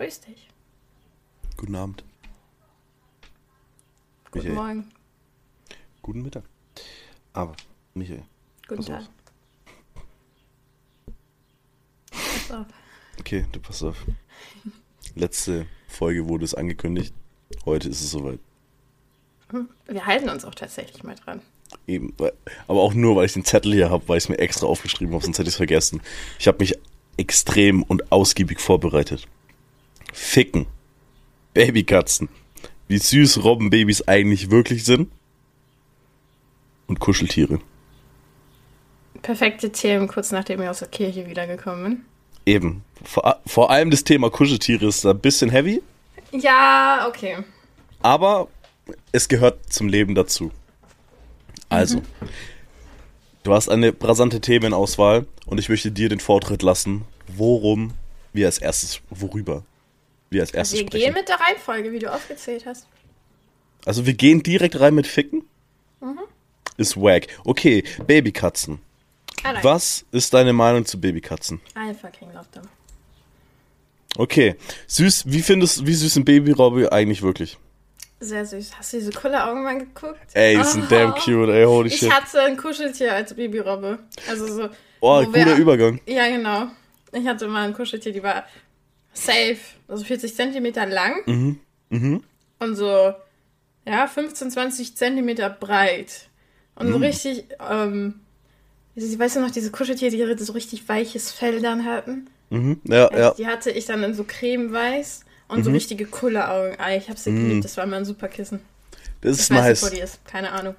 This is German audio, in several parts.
Grüß dich. Guten Abend. Guten Michael. Morgen. Guten Mittag. Aber, Michael. Guten pass Tag. auf. Pass auf. Okay, du pass auf. Letzte Folge wurde es angekündigt. Heute ist es soweit. Wir halten uns auch tatsächlich mal dran. Eben, aber auch nur, weil ich den Zettel hier habe, weil ich es mir extra aufgeschrieben habe, sonst hätte ich es vergessen. Ich habe mich extrem und ausgiebig vorbereitet. Ficken. Babykatzen. Wie süß Robbenbabys eigentlich wirklich sind. Und Kuscheltiere. Perfekte Themen, kurz nachdem ich aus der Kirche wiedergekommen bin. Eben. Vor, vor allem das Thema Kuscheltiere ist ein bisschen heavy, Ja, okay. aber es gehört zum Leben dazu. Also, du hast eine rasante Themenauswahl und ich möchte dir den Vortritt lassen, worum wir als erstes, worüber wir als erstes Wir sprechen. gehen mit der Reihenfolge, wie du aufgezählt hast. Also wir gehen direkt rein mit Ficken? Ist wack. Okay, Babykatzen. I like Was ist deine Meinung zu Babykatzen? I fucking love them. Okay, süß, wie findest wie süß sind Babyrobbe eigentlich wirklich? Sehr süß. Hast du diese coole Augen mal geguckt? Ey, die sind Oh. damn cute, ey, holy Ich shit. hatte ein Kuscheltier als Babyrobbe. Also so. Oh, guter wir- Übergang. Ja, genau. Ich hatte mal ein Kuscheltier, die war safe, also 40 Zentimeter lang Mhm. und so, ja, 15, 20 Zentimeter breit. Und Mhm. so richtig, ähm, ich weiß du noch, diese Kuscheltiere, die so richtig weiches Fell dann hatten? Mhm. Ja, ja. Die hatte ich dann in so cremeweiß und Mhm. so richtige Kulleraugen. Ah, ich hab sie geliebt, das war mal ein super Kissen. Das Ich ist nice. nicht, wo die ist, keine Ahnung.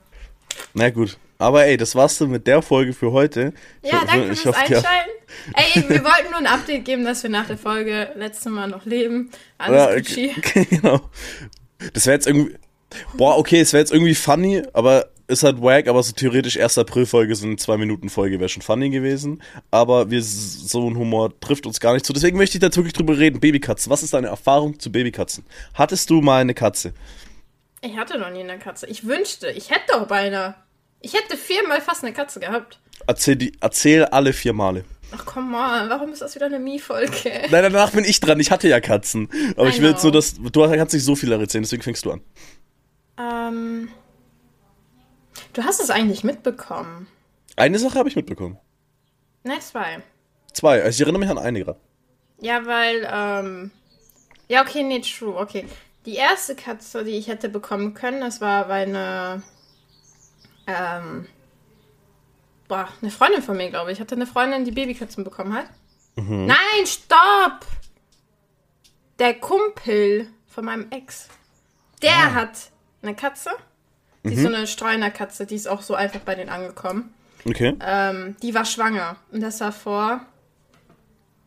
Na gut. Aber ey, das war's dann mit der Folge für heute. Ja, danke ich fürs Einschalten. Ey, wir wollten nur ein Update geben, dass wir nach der Folge letztes Mal noch leben. Alles Ja, okay, genau. Das wäre jetzt irgendwie. Boah, okay, es wäre jetzt irgendwie funny, aber ist halt wack, aber so theoretisch 1. April-Folge, so eine 2-Minuten-Folge wäre schon funny gewesen. Aber wir, so ein Humor trifft uns gar nicht zu. Deswegen möchte ich da jetzt wirklich drüber reden. Babykatzen. Was ist deine Erfahrung zu Babykatzen? Hattest du mal eine Katze? Ich hatte noch nie eine Katze. Ich wünschte, ich hätte auch beinahe. Ich hätte viermal fast eine Katze gehabt. Erzähl, die, erzähl alle vier Male. Ach komm mal, warum ist das wieder eine Mie-Folge? Nein, danach bin ich dran. Ich hatte ja Katzen. Aber I ich will jetzt nur, know. dass. Du kannst nicht so viel erzählen, deswegen fängst du an. Ähm, du hast es eigentlich mitbekommen. Eine Sache habe ich mitbekommen. Ne, zwei. Zwei. Also ich erinnere mich an eine gerade. Ja, weil, ähm, ja, okay, nee, true, okay. Die erste Katze, die ich hätte bekommen können, das war bei einer, ähm, boah, eine Freundin von mir, glaube ich. Ich hatte eine Freundin, die Babykatzen bekommen hat. Nein, stopp! Der Kumpel von meinem Ex, der hat eine Katze. Die ist so eine Streunerkatze, die ist auch so einfach bei denen angekommen. Okay. Ähm, die war schwanger. Und das war vor.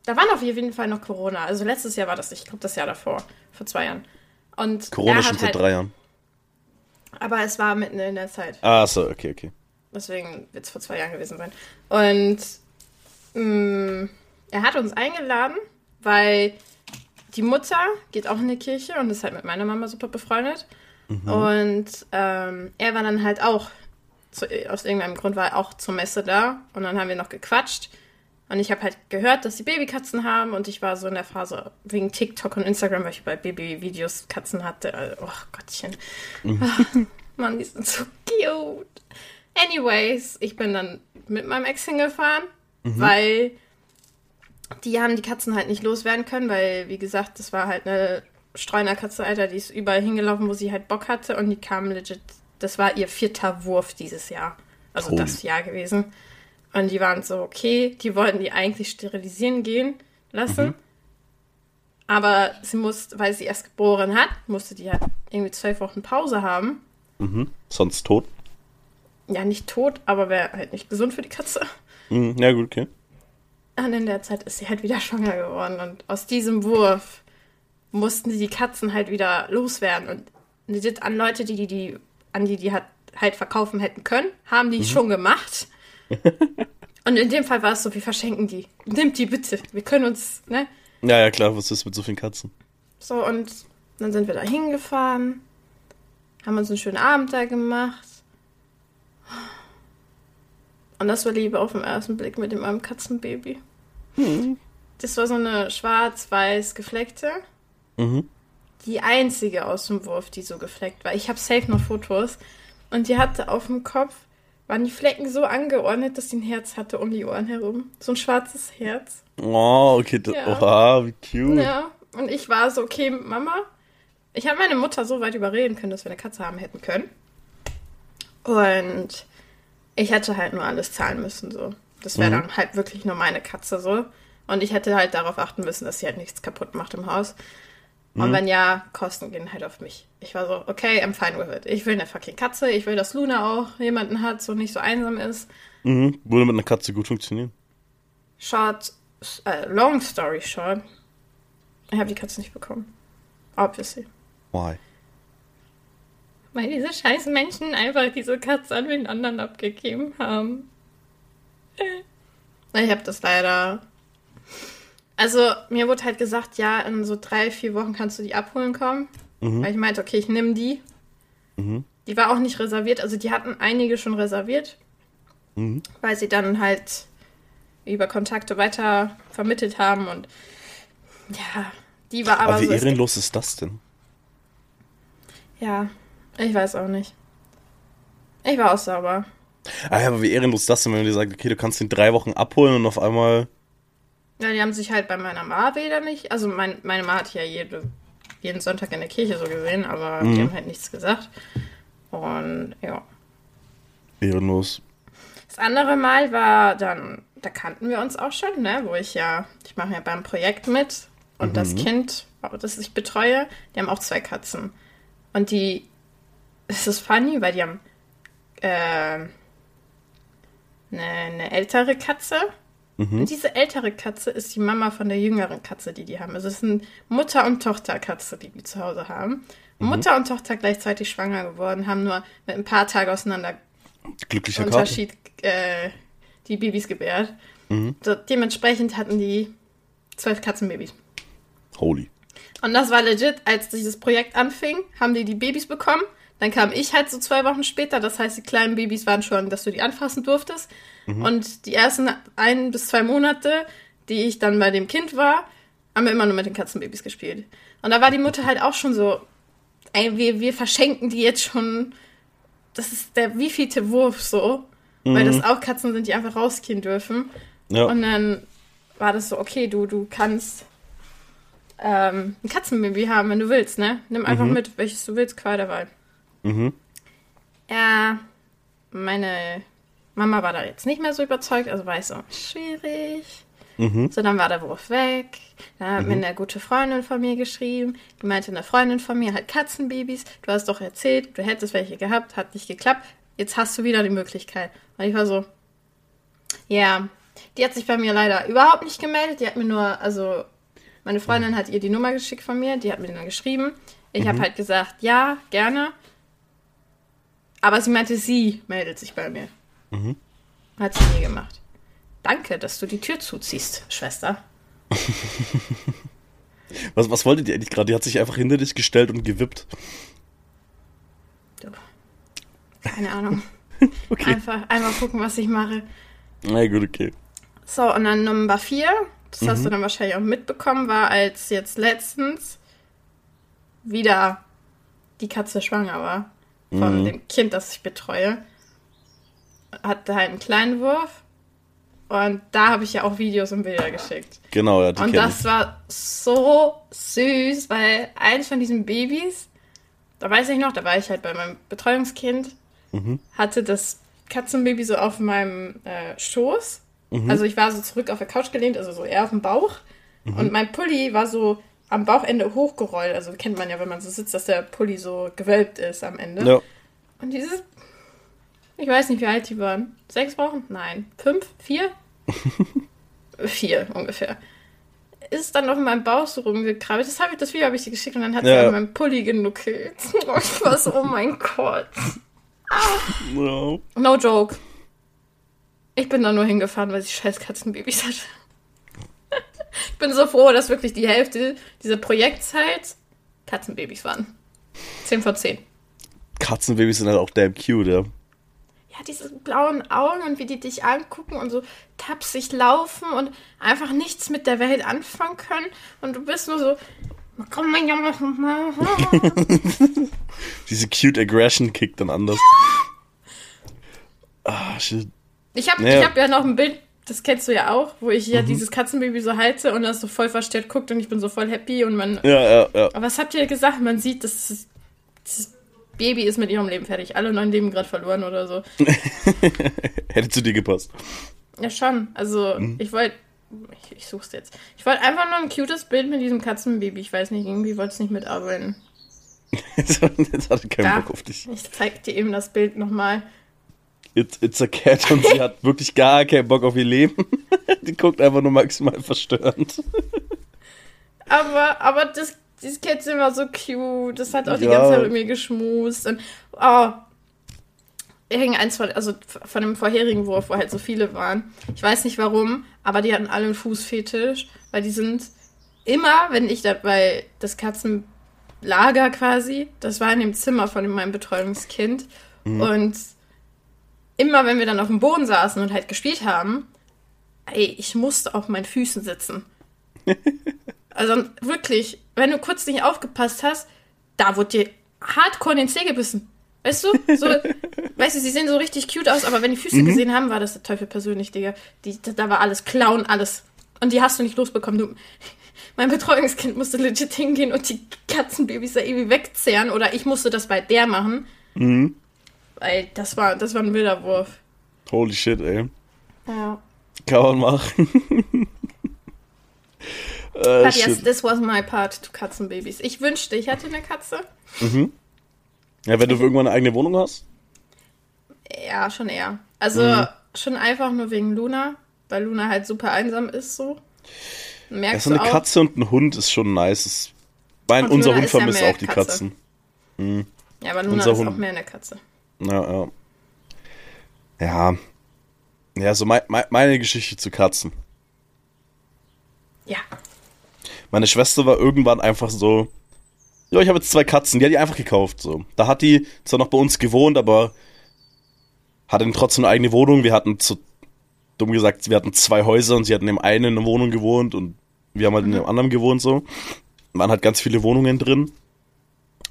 Da war auf jeden Fall noch Corona. Also letztes Jahr war das, ich glaube, das Jahr davor. Vor zwei Jahren. Und Corona schon seit halt, drei Jahren. Aber es war mitten in der Zeit. Ah, so, okay, okay. Deswegen wird es vor zwei Jahren gewesen sein. Und mh, er hat uns eingeladen, weil die Mutter geht auch in die Kirche und ist halt mit meiner Mama super befreundet. Und ähm, er war dann halt auch, zu, aus irgendeinem Grund war er auch zur Messe da. Und dann haben wir noch gequatscht. Und ich habe halt gehört, dass die Babykatzen haben. Und ich war so in der Phase wegen TikTok und Instagram, weil ich bei Babyvideos Katzen hatte. Also, oh Gottchen. Mann, die sind so cute. Anyways, ich bin dann mit meinem Ex hingefahren, weil die haben die Katzen halt nicht loswerden können, weil, wie gesagt, das war halt eine Streunerkatze, Alter, die ist überall hingelaufen, wo sie halt Bock hatte und die kam legit, das war ihr vierter Wurf dieses Jahr. Also Holy. das Jahr gewesen. Und die waren so, okay, die wollten die eigentlich sterilisieren gehen lassen. Aber sie musste, weil sie erst geboren hat, musste die halt irgendwie zwölf Wochen Pause haben. Mhm. Sonst tot. Ja, nicht tot, aber wäre halt nicht gesund für die Katze. Mhm. Ja, gut, okay. Und in der Zeit ist sie halt wieder schwanger geworden. Und aus diesem Wurf mussten sie die Katzen halt wieder loswerden. Und legit an Leute, die die, die an die die hat, halt verkaufen hätten können, haben die schon gemacht. Und in dem Fall war es so, wir verschenken die. Nimmt die bitte. Wir können uns, ne? Ja, ja, klar, was ist mit so vielen Katzen? So, und dann sind wir da hingefahren, haben uns einen schönen Abend da gemacht. Und das war Liebe auf den ersten Blick mit dem armen Katzenbaby. Das war so eine schwarz-weiß gefleckte. Mhm. Die einzige aus dem Wurf, die so gefleckt war. Ich habe safe noch Fotos. Und die hatte auf dem Kopf, waren die Flecken so angeordnet, dass sie ein Herz hatte um die Ohren herum. So ein schwarzes Herz. Oh, okay. Ja. Oha, wie cute. Ja, und ich war so, okay, Mama. Ich habe meine Mutter so weit überreden können, dass wir eine Katze haben hätten können. Und ich hätte halt nur alles zahlen müssen, so. Das wäre Mhm. dann halt wirklich nur meine Katze, so. Und ich hätte halt darauf achten müssen, dass sie halt nichts kaputt macht im Haus. Und wenn ja, Kosten gehen halt auf mich. Ich war so, okay, I'm fine with it. Ich will eine fucking Katze. Ich will, dass Luna auch jemanden hat, so nicht so einsam ist. Mhm. Würde mit einer Katze gut funktionieren. Short, äh, long story short. Ich habe die Katze nicht bekommen. Obviously. Why? Weil diese scheiß Menschen einfach diese Katze an den anderen abgegeben haben. Äh. Ich habe das leider. Also, mir wurde halt gesagt, ja, in so drei, vier Wochen kannst du die abholen kommen. Weil ich meinte, okay, ich nehme die. Mhm. Die war auch nicht reserviert. Also, die hatten einige schon reserviert. Mhm. Weil sie dann halt über Kontakte weiter vermittelt haben und. Ja, die war aber, Aber wie so. ehrenlos ist das denn? Ja, ich weiß auch nicht. Ich war auch sauber. Ah ja, aber wie ehrenlos ist das denn, wenn man dir sagt, okay, du kannst ihn drei Wochen abholen und auf einmal. Ja, die haben sich halt bei meiner Ma wieder nicht. Also mein, meine Ma hat ja jede, jeden Sonntag in der Kirche so gesehen, aber die haben halt nichts gesagt. Und ja. Ehrenlos. Das andere Mal war dann, da kannten wir uns auch schon, ne? Wo ich ja, ich mache ja beim Projekt mit und das Kind, das ich betreue, die haben auch zwei Katzen. Und die, es ist funny, weil die haben äh, eine, eine ältere Katze. Und diese ältere Katze ist die Mama von der jüngeren Katze, die die haben. Also es ist eine Mutter- und Tochterkatze, die die zu Hause haben. Mutter und Tochter gleichzeitig schwanger geworden, haben nur mit ein paar Tagen auseinander Glücklicher. Unterschied äh, die Babys gebärt. So, dementsprechend hatten die zwölf Katzenbabys. Holy. Und das war legit, als dieses Projekt anfing, haben die die Babys bekommen. Dann kam ich halt so zwei Wochen später. Das heißt, die kleinen Babys waren schon, dass du die anfassen durftest. Und die ersten ein bis zwei Monate, die ich dann bei dem Kind war, haben wir immer nur mit den Katzenbabys gespielt. Und da war die Mutter halt auch schon so, ey, wir, wir verschenken die jetzt schon. Das ist der wievielte Wurf so. Weil das auch Katzen sind, die einfach rausgehen dürfen. Ja. Und dann war das so, okay, du, du kannst ähm, ein Katzenbaby haben, wenn du willst, ne? Nimm einfach mit, welches du willst, Wahl. Mhm. Ja, meine Mama war da jetzt nicht mehr so überzeugt, also war ich so, schwierig. Mhm. So, dann war der Wurf weg. Dann hat mir eine gute Freundin von mir geschrieben. Die meinte, eine Freundin von mir hat Katzenbabys. Du hast doch erzählt, du hättest welche gehabt, hat nicht geklappt. Jetzt hast du wieder die Möglichkeit. Und ich war so, ja, die hat sich bei mir leider überhaupt nicht gemeldet. Die hat mir nur, also, meine Freundin hat ihr die Nummer geschickt von mir. Die hat mir dann geschrieben. Ich habe halt gesagt, ja, gerne. Aber sie meinte, sie meldet sich bei mir. Hat sie nie gemacht. Danke, dass du die Tür zuziehst, Schwester. Was, was wolltet ihr eigentlich gerade? Die hat sich einfach hinter dich gestellt und gewippt. Keine Ahnung. Okay. Einfach, einfach gucken, was ich mache. Na gut, okay. So, und dann Nummer vier, das hast du dann wahrscheinlich auch mitbekommen, war, als jetzt letztens wieder die Katze schwanger war von dem Kind, das ich betreue. Hatte halt einen kleinen Wurf. Und da habe ich ja auch Videos und Bilder geschickt. Genau, ja, die Und das ich. war so süß, weil eins von diesen Babys, da weiß ich noch, da war ich halt bei meinem Betreuungskind, Mhm. hatte das Katzenbaby so auf meinem äh, Schoß. Mhm. Also ich war so zurück auf der Couch gelehnt, also so eher auf dem Bauch. Mhm. Und mein Pulli war so am Bauchende hochgerollt. Also kennt man ja, wenn man so sitzt, dass der Pulli so gewölbt ist am Ende. Ja. Und dieses, ich weiß nicht, wie alt die waren. Sechs Wochen? Nein. Fünf? Vier? Vier ungefähr. Ist dann noch in meinem Bauch so rumgekrabbelt. Das, hab ich, das Video habe ich dir geschickt und dann hat sie Ja. an meinem Pulli genuckelt. Oh, ich war so, oh mein Gott. ja. No joke. Ich bin da nur hingefahren, weil sie scheiß Katzenbabys hatte. Ich bin so froh, dass wirklich die Hälfte dieser Projektzeit Katzenbabys waren. 10 von 10. Katzenbabys sind halt auch damn cute, ja. ja, diese blauen Augen und wie die dich angucken und so tapsig laufen und einfach nichts mit der Welt anfangen können. Und du bist nur so. Diese cute Aggression kickt dann anders. Ah, shit. Ich habe Naja. ich hab ja noch ein Bild, das kennst du ja auch, wo ich ja Mhm. dieses Katzenbaby so halte und das so voll verstört guckt und ich bin so voll happy und man. Ja, ja, ja. Aber was habt ihr gesagt? Man sieht, dass das, Baby ist mit ihrem Leben fertig. Alle neun Leben gerade verloren oder so. Hätte zu dir gepasst. Ja, schon. Also, Mhm. ich wollte. Ich, ich such's jetzt. Ich wollte einfach nur ein cutes Bild mit diesem Katzenbaby. Ich weiß nicht, irgendwie wollte es nicht mitarbeiten. Jetzt hatte keinen Da. Bock auf dich. Ich zeig dir eben das Bild nochmal. It's, it's a cat und sie hat wirklich gar keinen Bock auf ihr Leben. Die guckt einfach nur maximal verstörend. Aber, aber das, dieses Kätzchen war so cute. Das hat auch die Ja. ganze Zeit mit mir geschmust. Und, oh. Irgendeins von, also von dem vorherigen Wurf, wo halt so viele waren. Ich weiß nicht warum, aber die hatten alle einen Fußfetisch, weil die sind immer, wenn ich da bei das Katzenlager quasi, das war in dem Zimmer von meinem Betreuungskind. Und immer, wenn wir dann auf dem Boden saßen und halt gespielt haben, ey, ich musste auf meinen Füßen sitzen. Also wirklich, wenn du kurz nicht aufgepasst hast, da wurde dir hardcore in den Zeh gebissen. Weißt du? So, weißt du, sie sehen so richtig cute aus, aber wenn die Füße gesehen haben, war das der Teufel persönlich, Digga. Die, da, war alles Clown, alles. Und die hast du nicht losbekommen. Du, mein Betreuungskind musste legit hingehen und die Katzenbabys da irgendwie wegzehren oder ich musste das bei der machen. Weil das war, das war ein wilder Wurf. Holy shit, ey. Ja. Kann man machen. äh, But yes, shit. this was my part to Katzenbabys. Ich wünschte, ich hätte eine Katze. Ja, wenn du irgendwann eine eigene Wohnung hast? Ja, schon eher. Also Mhm. schon einfach nur wegen Luna, weil Luna halt super einsam ist so. Ja, Merkst so du eine auch. Katze und ein Hund ist schon nice. Das- Mein, unser Luna Hund ja vermisst mehr auch die Katze. Katzen. Ja, aber Luna unser ist Hund. auch mehr eine Katze. Ja, ja. Ja. Ja, so mei mei meine Geschichte zu Katzen. Ja. Meine Schwester war irgendwann einfach so, ja, ich habe jetzt zwei Katzen, die hat die einfach gekauft, so. Da hat die zwar noch bei uns gewohnt, aber hatte trotzdem eine eigene Wohnung. Wir hatten zu, dumm gesagt, wir hatten zwei Häuser und sie hatten in dem einen in einer Wohnung gewohnt und wir haben halt in dem anderen gewohnt, so. Waren halt ganz viele Wohnungen drin,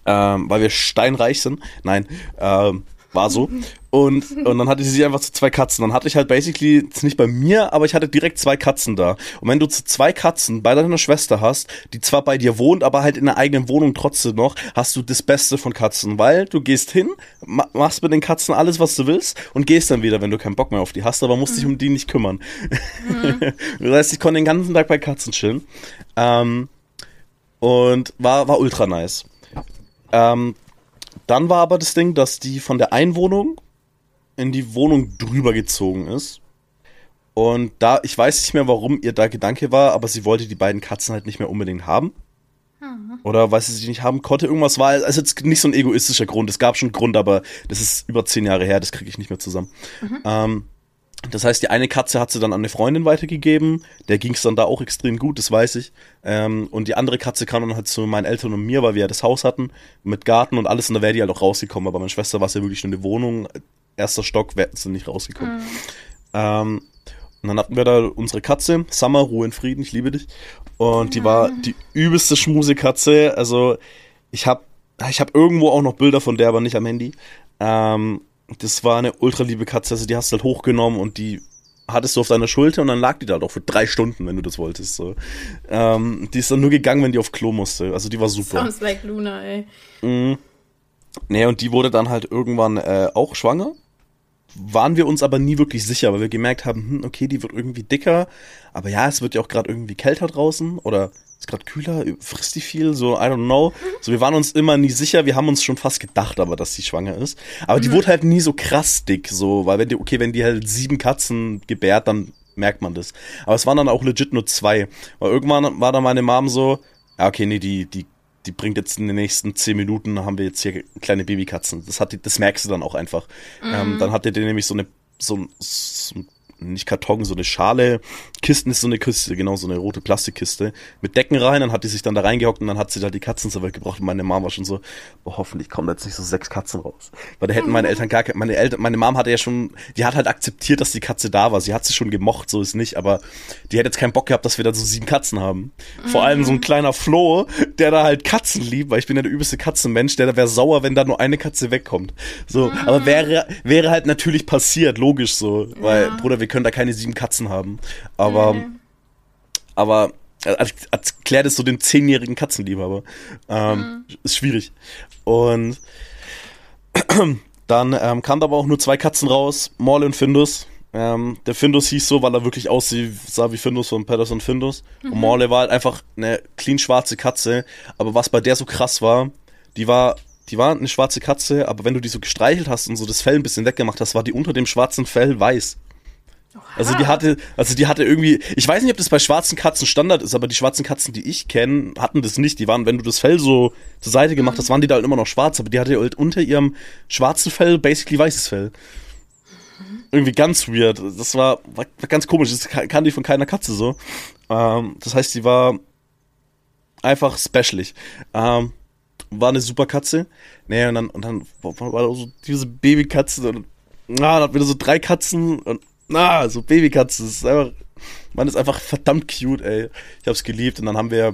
ähm, weil wir steinreich sind. Nein, ähm, war so. Und, und dann hatte sie sich einfach zu zwei Katzen. Dann hatte ich halt basically, jetzt nicht bei mir, aber ich hatte direkt zwei Katzen da. Und wenn du zu zwei Katzen bei deiner Schwester hast, die zwar bei dir wohnt, aber halt in der eigenen Wohnung trotzdem noch, hast du das Beste von Katzen, weil du gehst hin, ma machst mit den Katzen alles, was du willst und gehst dann wieder, wenn du keinen Bock mehr auf die hast, aber musst dich um die nicht kümmern. das heißt, ich konnte den ganzen Tag bei Katzen chillen. Ähm, und war, war ultra nice. Ähm, dann war aber das Ding, dass die von der Einwohnung in die Wohnung drüber gezogen ist. Und da, ich weiß nicht mehr, warum ihr da Gedanke war, aber sie wollte die beiden Katzen halt nicht mehr unbedingt haben. Oder weil sie sie nicht haben konnte. Irgendwas war, also jetzt nicht so ein egoistischer Grund. Es gab schon einen Grund, aber das ist über zehn Jahre her, das kriege ich nicht mehr zusammen. Ähm, das heißt, die eine Katze hat sie dann an eine Freundin weitergegeben. Der ging es dann da auch extrem gut, das weiß ich. Ähm, und die andere Katze kam dann halt zu meinen Eltern und mir, weil wir ja das Haus hatten, mit Garten und alles. Und da wäre die halt auch rausgekommen. Aber meine Schwester war es ja wirklich nur eine Wohnung. Erster Stock, wäre sie nicht rausgekommen. Ähm, und dann hatten wir da unsere Katze, Summer, Ruhe in Frieden, ich liebe dich. Und die war die übelste Schmusekatze. Also ich habe ich hab irgendwo auch noch Bilder von der, aber nicht am Handy. Ähm, das war eine ultra liebe Katze. Also die hast du halt hochgenommen und die hattest du auf deiner Schulter und dann lag die da auch für drei Stunden, wenn du das wolltest. So. Ähm, die ist dann nur gegangen, wenn die auf Klo musste. Also die war super. Sounds like Luna, ey. Nee, und die wurde dann halt irgendwann äh, auch schwanger. Waren wir uns aber nie wirklich sicher, weil wir gemerkt haben, hm, okay, die wird irgendwie dicker, aber ja, es wird ja auch gerade irgendwie kälter draußen oder ist gerade kühler, frisst die viel, so, I don't know. So, wir waren uns immer nie sicher, wir haben uns schon fast gedacht, aber dass die schwanger ist. Aber die wurde halt nie so krass dick, so, weil wenn die, okay, wenn die halt sieben Katzen gebärt, dann merkt man das. Aber es waren dann auch legit nur zwei. Weil irgendwann war dann meine Mom so, ja, okay, nee, die, die, die bringt jetzt in den nächsten zehn Minuten, haben wir jetzt hier kleine Babykatzen. Das hat die, das merkst du dann auch einfach. Ähm, dann hatte die nämlich so eine, so, ein- so nicht Karton, so eine Schale. Kisten ist so eine Kiste, genau, so eine rote Plastikkiste. Mit Decken rein, dann hat die sich dann da reingehockt und dann hat sie da die Katzen zur Welt gebracht und meine Mom war schon so, oh, hoffentlich kommen da jetzt nicht so sechs Katzen raus. Weil da hätten meine Eltern gar keine, meine Eltern, meine Mom hatte ja schon, die hat halt akzeptiert, dass die Katze da war. Sie hat sie schon gemocht, so ist nicht, aber die hätte jetzt keinen Bock gehabt, dass wir da so sieben Katzen haben. Vor allem so ein kleiner Flo, der da halt Katzen liebt, weil ich bin ja der übelste Katzenmensch, der da wäre sauer, wenn da nur eine Katze wegkommt. So, aber wäre, wäre halt natürlich passiert, logisch so, weil, Ja. Bruder, wir können da keine sieben Katzen haben. Aber, Nee. aber äh, erklärt es so den zehnjährigen Katzenliebhaber. Ähm, Ist schwierig. Und dann ähm, kamen aber auch nur zwei Katzen raus, Morley und Findus. Ähm, der Findus hieß so, weil er wirklich aussieht, sah wie Findus von Patterson Findus. Und Morley war halt einfach eine clean schwarze Katze. Aber was bei der so krass war, die war, die war eine schwarze Katze, aber wenn du die so gestreichelt hast und so das Fell ein bisschen weggemacht hast, war die unter dem schwarzen Fell weiß. Also die hatte, also die hatte irgendwie, ich weiß nicht, ob das bei schwarzen Katzen Standard ist, aber die schwarzen Katzen, die ich kenne, hatten das nicht. Die waren, wenn du das Fell so zur Seite gemacht hast, waren die da halt immer noch schwarz, aber die hatte halt unter ihrem schwarzen Fell basically weißes Fell. Irgendwie ganz weird. Das war, war, war ganz komisch. Das kann, kann die von keiner Katze so. Ähm, das heißt, die war einfach specialig. Ähm, war eine super Katze. Nee, und dann, und dann war da so diese Babykatze und na, dann hatten wir so drei Katzen und na, so Babykatzen. Das ist einfach, man ist einfach verdammt cute, ey. Ich hab's geliebt und dann haben wir,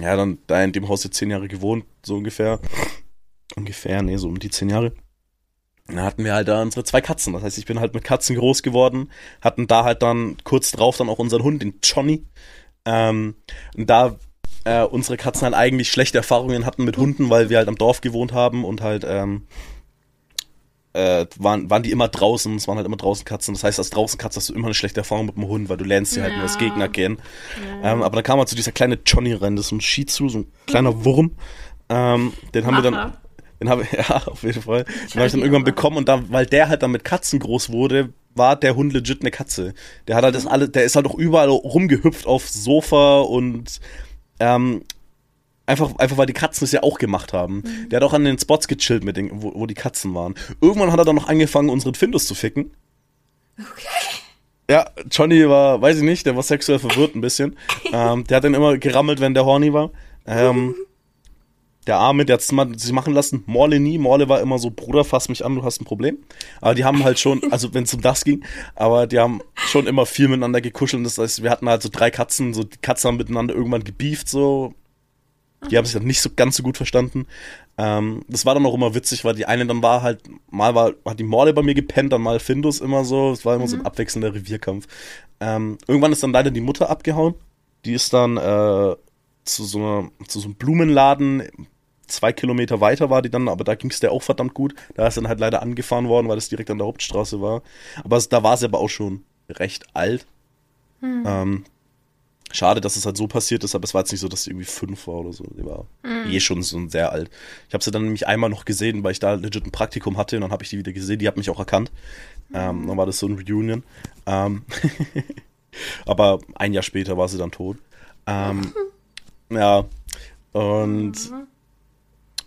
ja, dann da in dem Haus jetzt zehn Jahre gewohnt, so ungefähr. Ungefähr, nee, so um die zehn Jahre. Da hatten wir halt da unsere zwei Katzen. Das heißt, ich bin halt mit Katzen groß geworden. Hatten da halt dann kurz drauf dann auch unseren Hund, den Johnny. Ähm, und da äh, unsere Katzen halt eigentlich schlechte Erfahrungen hatten mit Hunden, weil wir halt am Dorf gewohnt haben und halt ähm, äh, waren, waren die immer draußen, es waren halt immer draußen Katzen. Das heißt, als draußen Katze hast du immer eine schlechte Erfahrung mit dem Hund, weil du lernst sie halt nur als Ja. Gegner kennen. Ähm, aber dann kam halt so dieser kleine Johnny rein, das ist ein Shih Tzu, so ein kleiner Wurm. Ähm, den haben wir dann, den habe ich, ja, auf jeden Fall. Den habe ich dann irgendwann bekommen und dann, weil der halt dann mit Katzen groß wurde, war der Hund legit eine Katze. Der hat halt das alle, der ist halt auch überall rumgehüpft auf Sofa und ähm, einfach, einfach weil die Katzen es ja auch gemacht haben. Der hat auch an den Spots gechillt mit den, wo, wo die Katzen waren. Irgendwann hat er dann noch angefangen, unseren Findus zu ficken. Ja, Johnny war, weiß ich nicht, der war sexuell verwirrt ein bisschen. ähm, der hat dann immer gerammelt, wenn der horny war. Ähm, der Arme, der hat sich machen lassen. Morley nie. Morley war immer so, Bruder, fass mich an, du hast ein Problem. Aber die haben halt schon, also wenn es um das ging, aber die haben schon immer viel miteinander gekuschelt. Das heißt, wir hatten halt so drei Katzen, so die Katzen haben miteinander irgendwann gebieft, so. Die haben sich dann nicht so ganz so gut verstanden. Ähm, das war dann auch immer witzig, weil die eine dann war halt, mal war, hat die Morley bei mir gepennt, dann mal Findus immer so. Es war immer so ein abwechselnder Revierkampf. Ähm, irgendwann ist dann leider die Mutter abgehauen. Die ist dann äh, zu so einer, zu so einem Blumenladen zwei Kilometer weiter war die dann, aber da ging es der auch verdammt gut. Da ist dann halt leider angefahren worden, weil es direkt an der Hauptstraße war. Aber da war sie aber auch schon recht alt. Ähm, schade, dass es halt so passiert ist, aber es war jetzt nicht so, dass sie irgendwie fünf war oder so. Sie war eh schon so sehr alt. Ich habe sie dann nämlich einmal noch gesehen, weil ich da legit ein Praktikum hatte und dann habe ich die wieder gesehen. Die hat mich auch erkannt. Ähm, dann war das so ein Reunion. Ähm, aber ein Jahr später war sie dann tot. Ähm, ja, und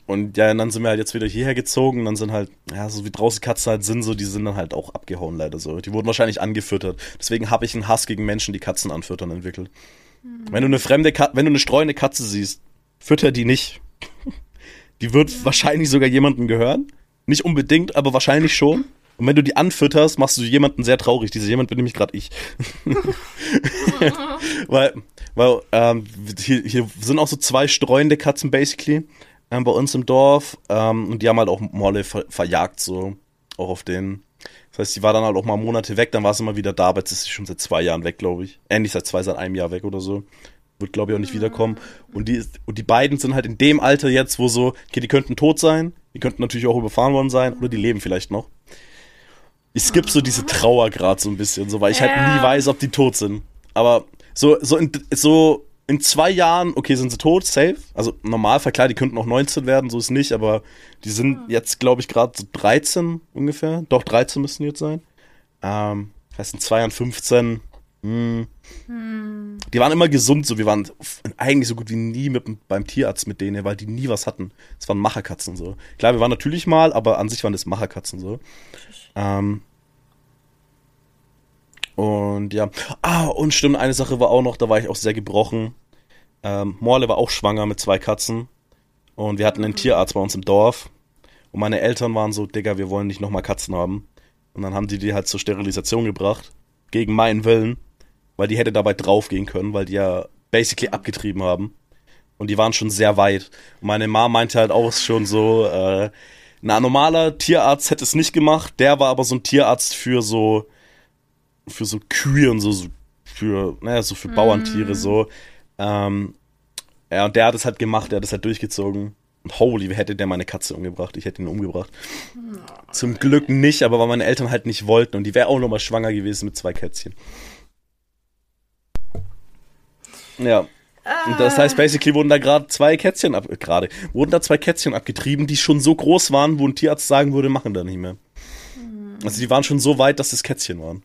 und ja, dann sind wir halt jetzt wieder hierher gezogen und dann sind halt, ja, so wie draußen Katzen halt sind, so, die sind dann halt auch abgehauen leider so. Die wurden wahrscheinlich angefüttert. Deswegen habe ich einen Hass gegen Menschen, die Katzen anfüttern, entwickelt. Wenn du eine fremde Katze, wenn du eine streuende Katze siehst, fütter die nicht. Die wird wahrscheinlich sogar jemandem gehören. Nicht unbedingt, aber wahrscheinlich schon. Und wenn du die anfütterst, machst du jemanden sehr traurig. Dieser jemand bin nämlich gerade ich. weil, weil ähm, hier, hier sind auch so zwei streuende Katzen basically ähm, bei uns im Dorf. Ähm, und die haben halt auch Molle ver verjagt, so auch auf den. Das heißt, die war dann halt auch mal Monate weg, dann war sie mal wieder da, aber jetzt ist sie schon seit zwei Jahren weg, glaube ich. Äh, nicht seit zwei, seit einem Jahr weg oder so. Wird, glaube ich, auch nicht wiederkommen. Und die, ist, und die beiden sind halt in dem Alter jetzt, wo so, okay, die könnten tot sein, die könnten natürlich auch überfahren worden sein, oder die leben vielleicht noch. Ich skipp so diese Trauer gerade so ein bisschen, so, weil ich halt Ja. nie weiß, ob die tot sind. Aber so, so in, so in zwei Jahren, okay, sind sie tot, safe. Also Normalfall, klar, die könnten auch 19 werden, so ist nicht, aber die sind jetzt, glaube ich, gerade so 13 ungefähr. Doch, 13 müssen die jetzt sein. Ähm, heißt in zwei Jahren 15. Hm. Die waren immer gesund, so wir waren eigentlich so gut wie nie mit, beim Tierarzt mit denen, weil die nie was hatten. Es waren Macherkatzen so. Klar, wir waren natürlich mal, aber an sich waren das Macherkatzen so. Ähm, Und ja. Ah, und stimmt, eine Sache war auch noch, da war ich auch sehr gebrochen. Ähm, Morle war auch schwanger mit zwei Katzen. Und wir hatten einen Tierarzt bei uns im Dorf. Und meine Eltern waren so, Digga, wir wollen nicht nochmal Katzen haben. Und dann haben die die halt zur Sterilisation gebracht. Gegen meinen Willen. Weil die hätte dabei draufgehen können, weil die ja basically abgetrieben haben. Und die waren schon sehr weit. Und meine Mom meinte halt auch schon so, äh, na, normaler Tierarzt hätte es nicht gemacht. Der war aber so ein Tierarzt für so, für so Kühe und so, so für, naja, so für Bauerntiere so. Ähm, ja, und der hat es halt gemacht, der hat es halt durchgezogen. Und holy, hätte der meine Katze umgebracht? Ich hätte ihn umgebracht. Zum Glück nicht, aber weil meine Eltern halt nicht wollten. Und die wäre auch nochmal schwanger gewesen mit zwei Kätzchen. Ja. Und das heißt, basically wurden da gerade zwei Kätzchen ab, gerade, wurden da zwei Kätzchen abgetrieben, die schon so groß waren, wo ein Tierarzt sagen würde, machen da nicht mehr. Also die waren schon so weit, dass es Kätzchen waren.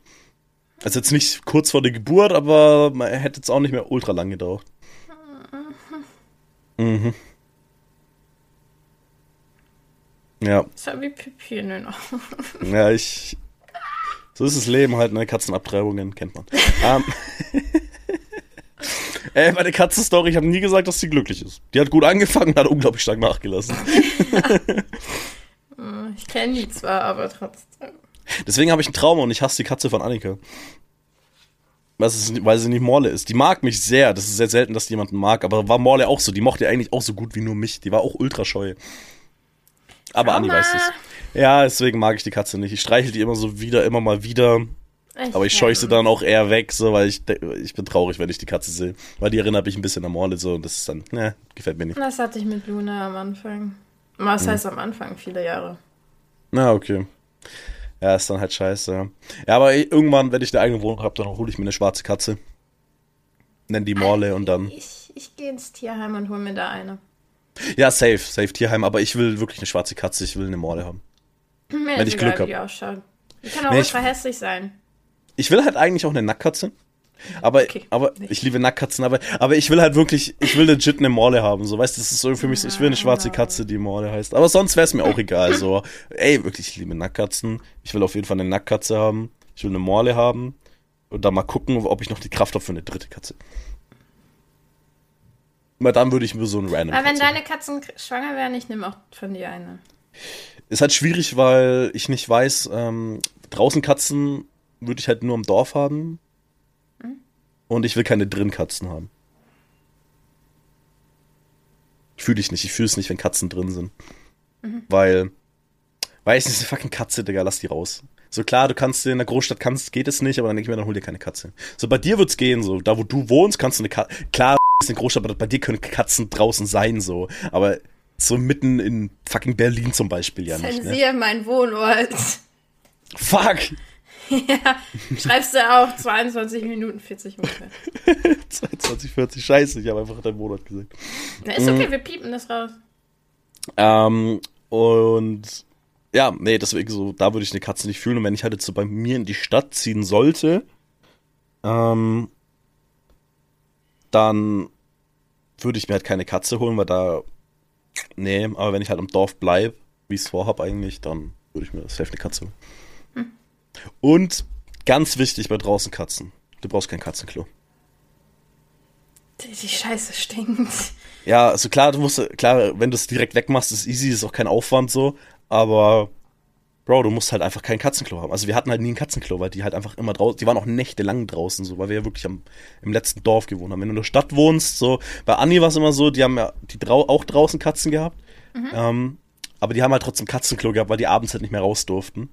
Also jetzt nicht kurz vor der Geburt, aber man hätte jetzt auch nicht mehr ultra lang gedauert. Mhm. Ja, Ist ja wie Pipi in den Augen. ja, ich. So ist das Leben halt, ne? Katzenabtreibungen kennt man. ähm, Ey, meine Katzenstory, ich habe nie gesagt, dass sie glücklich ist. Die hat gut angefangen, hat unglaublich stark nachgelassen. Ich kenne die zwar, aber trotzdem. Deswegen habe ich ein Trauma und ich hasse die Katze von Annika. Was ist, weil sie nicht Morle ist. Die mag mich sehr. Das ist sehr selten, dass die jemanden mag. Aber war Morle auch so. Die mochte eigentlich auch so gut wie nur mich. Die war auch ultra scheu. Aber Anni weiß es. Ja, deswegen mag ich die Katze nicht. Ich streichel die immer so wieder, immer mal wieder. Aber ich scheuche sie dann auch eher weg, so, weil ich, ich bin traurig, wenn ich die Katze sehe. Weil die erinnert mich ein bisschen an Morle, so, und das ist dann, ne, gefällt mir nicht. Das hatte ich mit Luna am Anfang. Was heißt am Anfang? Viele Jahre. Na, okay. Ja, ist dann halt scheiße, ja. Ja, aber irgendwann, wenn ich eine eigene Wohnung habe, dann hole ich mir eine schwarze Katze. Nenn die Morle und dann. Ich, ich gehe ins Tierheim und hole mir da eine. Ja, safe, safe Tierheim, aber ich will wirklich eine schwarze Katze, ich will eine Morle haben. Mir Wenn ich egal, Glück wie hab. die kann auch Nee, ich- ultra hässlich sein. Ich will halt eigentlich auch eine Nackkatze. Aber, Okay, aber nicht. ich liebe Nackkatzen, aber, aber ich will halt wirklich, ich will legit eine Morle haben, so, weißt du, das ist so für mich so, ich will eine schwarze Katze, die Morle heißt. Aber sonst wäre es mir auch egal, so, ey, wirklich, ich liebe Nackkatzen. Ich will auf jeden Fall eine Nackkatze haben. Ich will eine Morle haben. Und dann mal gucken, ob ich noch die Kraft habe für eine dritte Katze. Weil dann würde ich mir so einen random Aber wenn Katze deine Katzen schwanger wären, ich nehme auch von dir eine. Ist halt schwierig, weil ich nicht weiß, ähm, draußen Katzen würde ich halt nur im Dorf haben. Und ich will keine drin Katzen haben. Fühle ich nicht. Ich fühle es nicht, wenn Katzen drin sind. Weil, weiß nicht, eine fucking Katze, Digga, lass die raus. So klar, du kannst in der Großstadt kannst, geht es nicht, aber dann denke ich mir, dann hol dir keine Katze. So bei dir wird's gehen, so da wo du wohnst, kannst du eine Katze. Klar, ist eine Großstadt, aber bei dir können Katzen draußen sein, so. Aber so mitten in fucking Berlin zum Beispiel ja nicht. Ne? Zensier mein Wohnort. Fuck! ja, schreibst du auch 22 Minuten 40 ungefähr. 22, 40, scheiße, ich habe einfach deinen Monat gesagt. Na, ist okay, wir piepen das raus. Ähm, und ja, nee, deswegen so, da würde ich eine Katze nicht fühlen. Und wenn ich halt jetzt so bei mir in die Stadt ziehen sollte, ähm, dann würde ich mir halt keine Katze holen, weil da, nee, aber wenn ich halt im Dorf bleibe, wie ich es vorhab eigentlich, dann würde ich mir safe eine Katze holen. Und ganz wichtig bei draußen Katzen, du brauchst kein Katzenklo. Die, die Scheiße stinkt. Ja, also klar, du musst, klar, wenn du es direkt wegmachst, ist easy, ist auch kein Aufwand so, aber Bro, du musst halt einfach kein Katzenklo haben. Also wir hatten halt nie ein Katzenklo, weil die halt einfach immer draußen, die waren auch nächtelang draußen, so, weil wir ja wirklich am, im letzten Dorf gewohnt haben. Wenn du in der Stadt wohnst, so, bei Anni war es immer so, die haben ja die drau auch draußen Katzen gehabt, ähm, aber die haben halt trotzdem Katzenklo gehabt, weil die abends halt nicht mehr raus durften.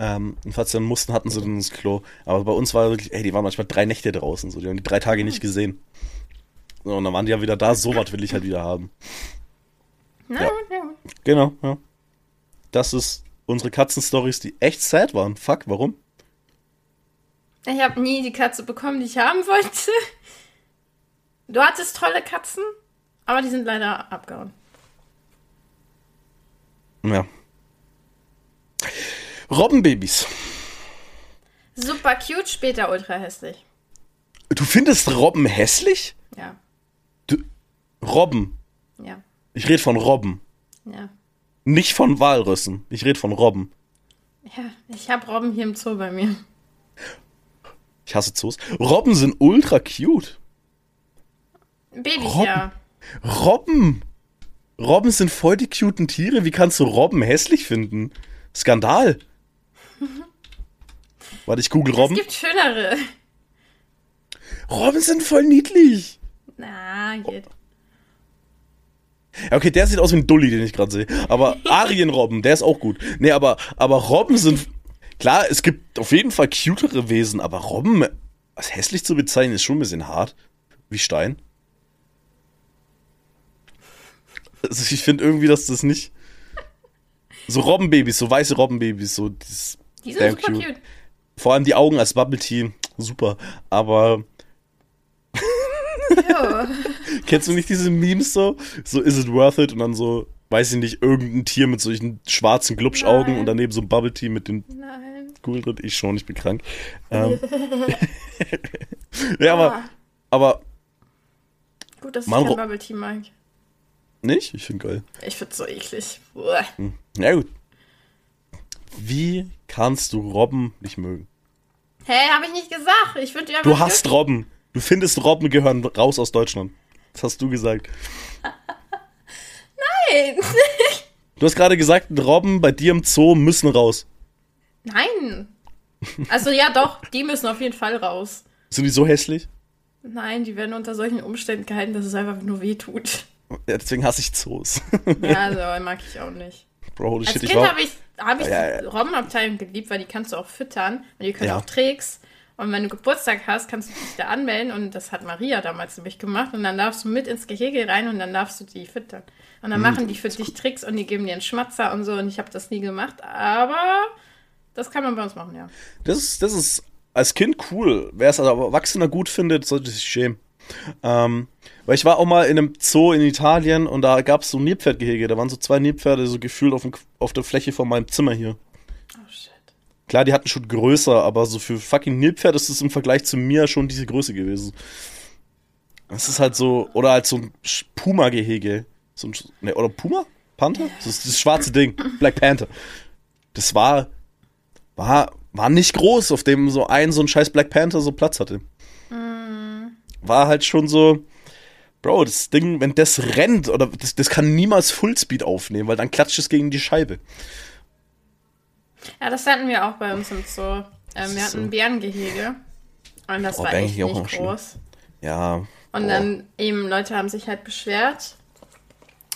Ähm, und falls sie dann mussten, hatten sie dann das Klo. Aber bei uns war wirklich, ey, die waren manchmal drei Nächte draußen, so, die haben die drei Tage nicht gesehen. So, und dann waren die ja wieder da, so was will ich halt wieder haben. Na Ja. Genau, ja. Das ist unsere Katzenstories, die echt sad waren. Fuck, warum? Ich habe nie die Katze bekommen, die ich haben wollte. Du hattest tolle Katzen, aber die sind leider abgehauen. Ja. Robbenbabys. Super cute, später ultra hässlich. Du findest Robben hässlich? Ja, Du, Robben. ja, Ich rede von Robben. ja. Nicht von Walrüssen. Ich rede von Robben. Ja, ich habe Robben hier im Zoo bei mir. Ich hasse Zoos. Robben sind ultra cute. Babys, Robben. ja. Robben. Robben sind voll die cuten Tiere. Wie kannst du Robben hässlich finden? Skandal. Warte, ich google Es Robben. gibt schönere. Robben sind voll niedlich. Na, geht. Ja, okay, der sieht aus wie ein Dulli, den ich gerade sehe. Aber Arienrobben, der ist auch gut. Nee, aber, aber Robben sind. Klar, es gibt auf jeden Fall cutere Wesen, aber Robben als hässlich zu bezeichnen, ist schon ein bisschen hart. Wie Stein. Also ich finde irgendwie, dass das nicht. So Robbenbabys, so weiße Robbenbabys, so dieses, Die sind Damn super cute. cute. vor allem die Augen als Bubble Tea, super. Aber. Kennst du nicht diese Memes so? So, is it worth it? Und dann so, weiß ich nicht, irgendein Tier mit solchen schwarzen Glubschaugen Nein. und daneben so ein Bubble Tea mit den Nein. Kugeln drin. Ich schon, ich bin krank. Ähm. ja, aber, aber, Gut, dass Mann, ich kein Bubble Tea mag. nicht? Ich finde geil. Ich find's so eklig. Uah. Ja, gut. Wie kannst du Robben nicht mögen? Hä, hab ich nicht gesagt. Ich find die einfach Du hast Robben. Du findest Robben gehören raus aus Deutschland. Das hast du gesagt. Nein. Du hast gerade gesagt, Robben bei dir im Zoo müssen raus. Nein. Also ja, doch, die müssen auf jeden Fall raus. Sind die so hässlich? Nein, die werden unter solchen Umständen gehalten, dass es einfach nur weh tut. Ja, deswegen hasse ich Zoos. Ja, also mag ich auch nicht. Bro, holy Als shit, ich Kind war. habe ich, hab ich Ja, ja. die Robbenabteilung geliebt, weil die kannst du auch füttern und die können Ja. auch Tricks. Und wenn du Geburtstag hast, kannst du dich da anmelden und das hat Maria damals nämlich gemacht. Und dann darfst du mit ins Gehege rein und dann darfst du die füttern. Und dann machen die für dich Tricks und die geben dir einen Schmatzer und so. Und ich habe das nie gemacht, aber das kann man bei uns machen, ja. Das ist, das ist als Kind cool. Wer es als Erwachsener gut findet, sollte sich schämen. Ähm, weil ich war auch mal in einem Zoo in Italien und da gab es so Nilpferdgehege. Da waren so zwei Nilpferde so gefühlt auf, dem, auf der Fläche von meinem Zimmer hier. Oh shit. Klar, die hatten schon größer, aber so für fucking Nilpferd ist es im Vergleich zu mir schon diese Größe gewesen. Das ist halt so, oder halt so ein Puma-Gehege. So ein, ne, oder Puma? Panther? Das ist das schwarze Ding. Black Panther. Das war, war, war nicht groß, auf dem so ein, so ein scheiß Black Panther so Platz hatte. War halt schon so, Bro, das Ding, wenn das rennt, oder das, das kann niemals Fullspeed aufnehmen, weil dann klatscht es gegen die Scheibe. Ja, das hatten wir auch bei uns im Zoo. Ähm, wir hatten ein Bärengehege. Und das Oh, war echt nicht schlimm. groß. Ja. Und boah. dann eben Leute haben sich halt beschwert.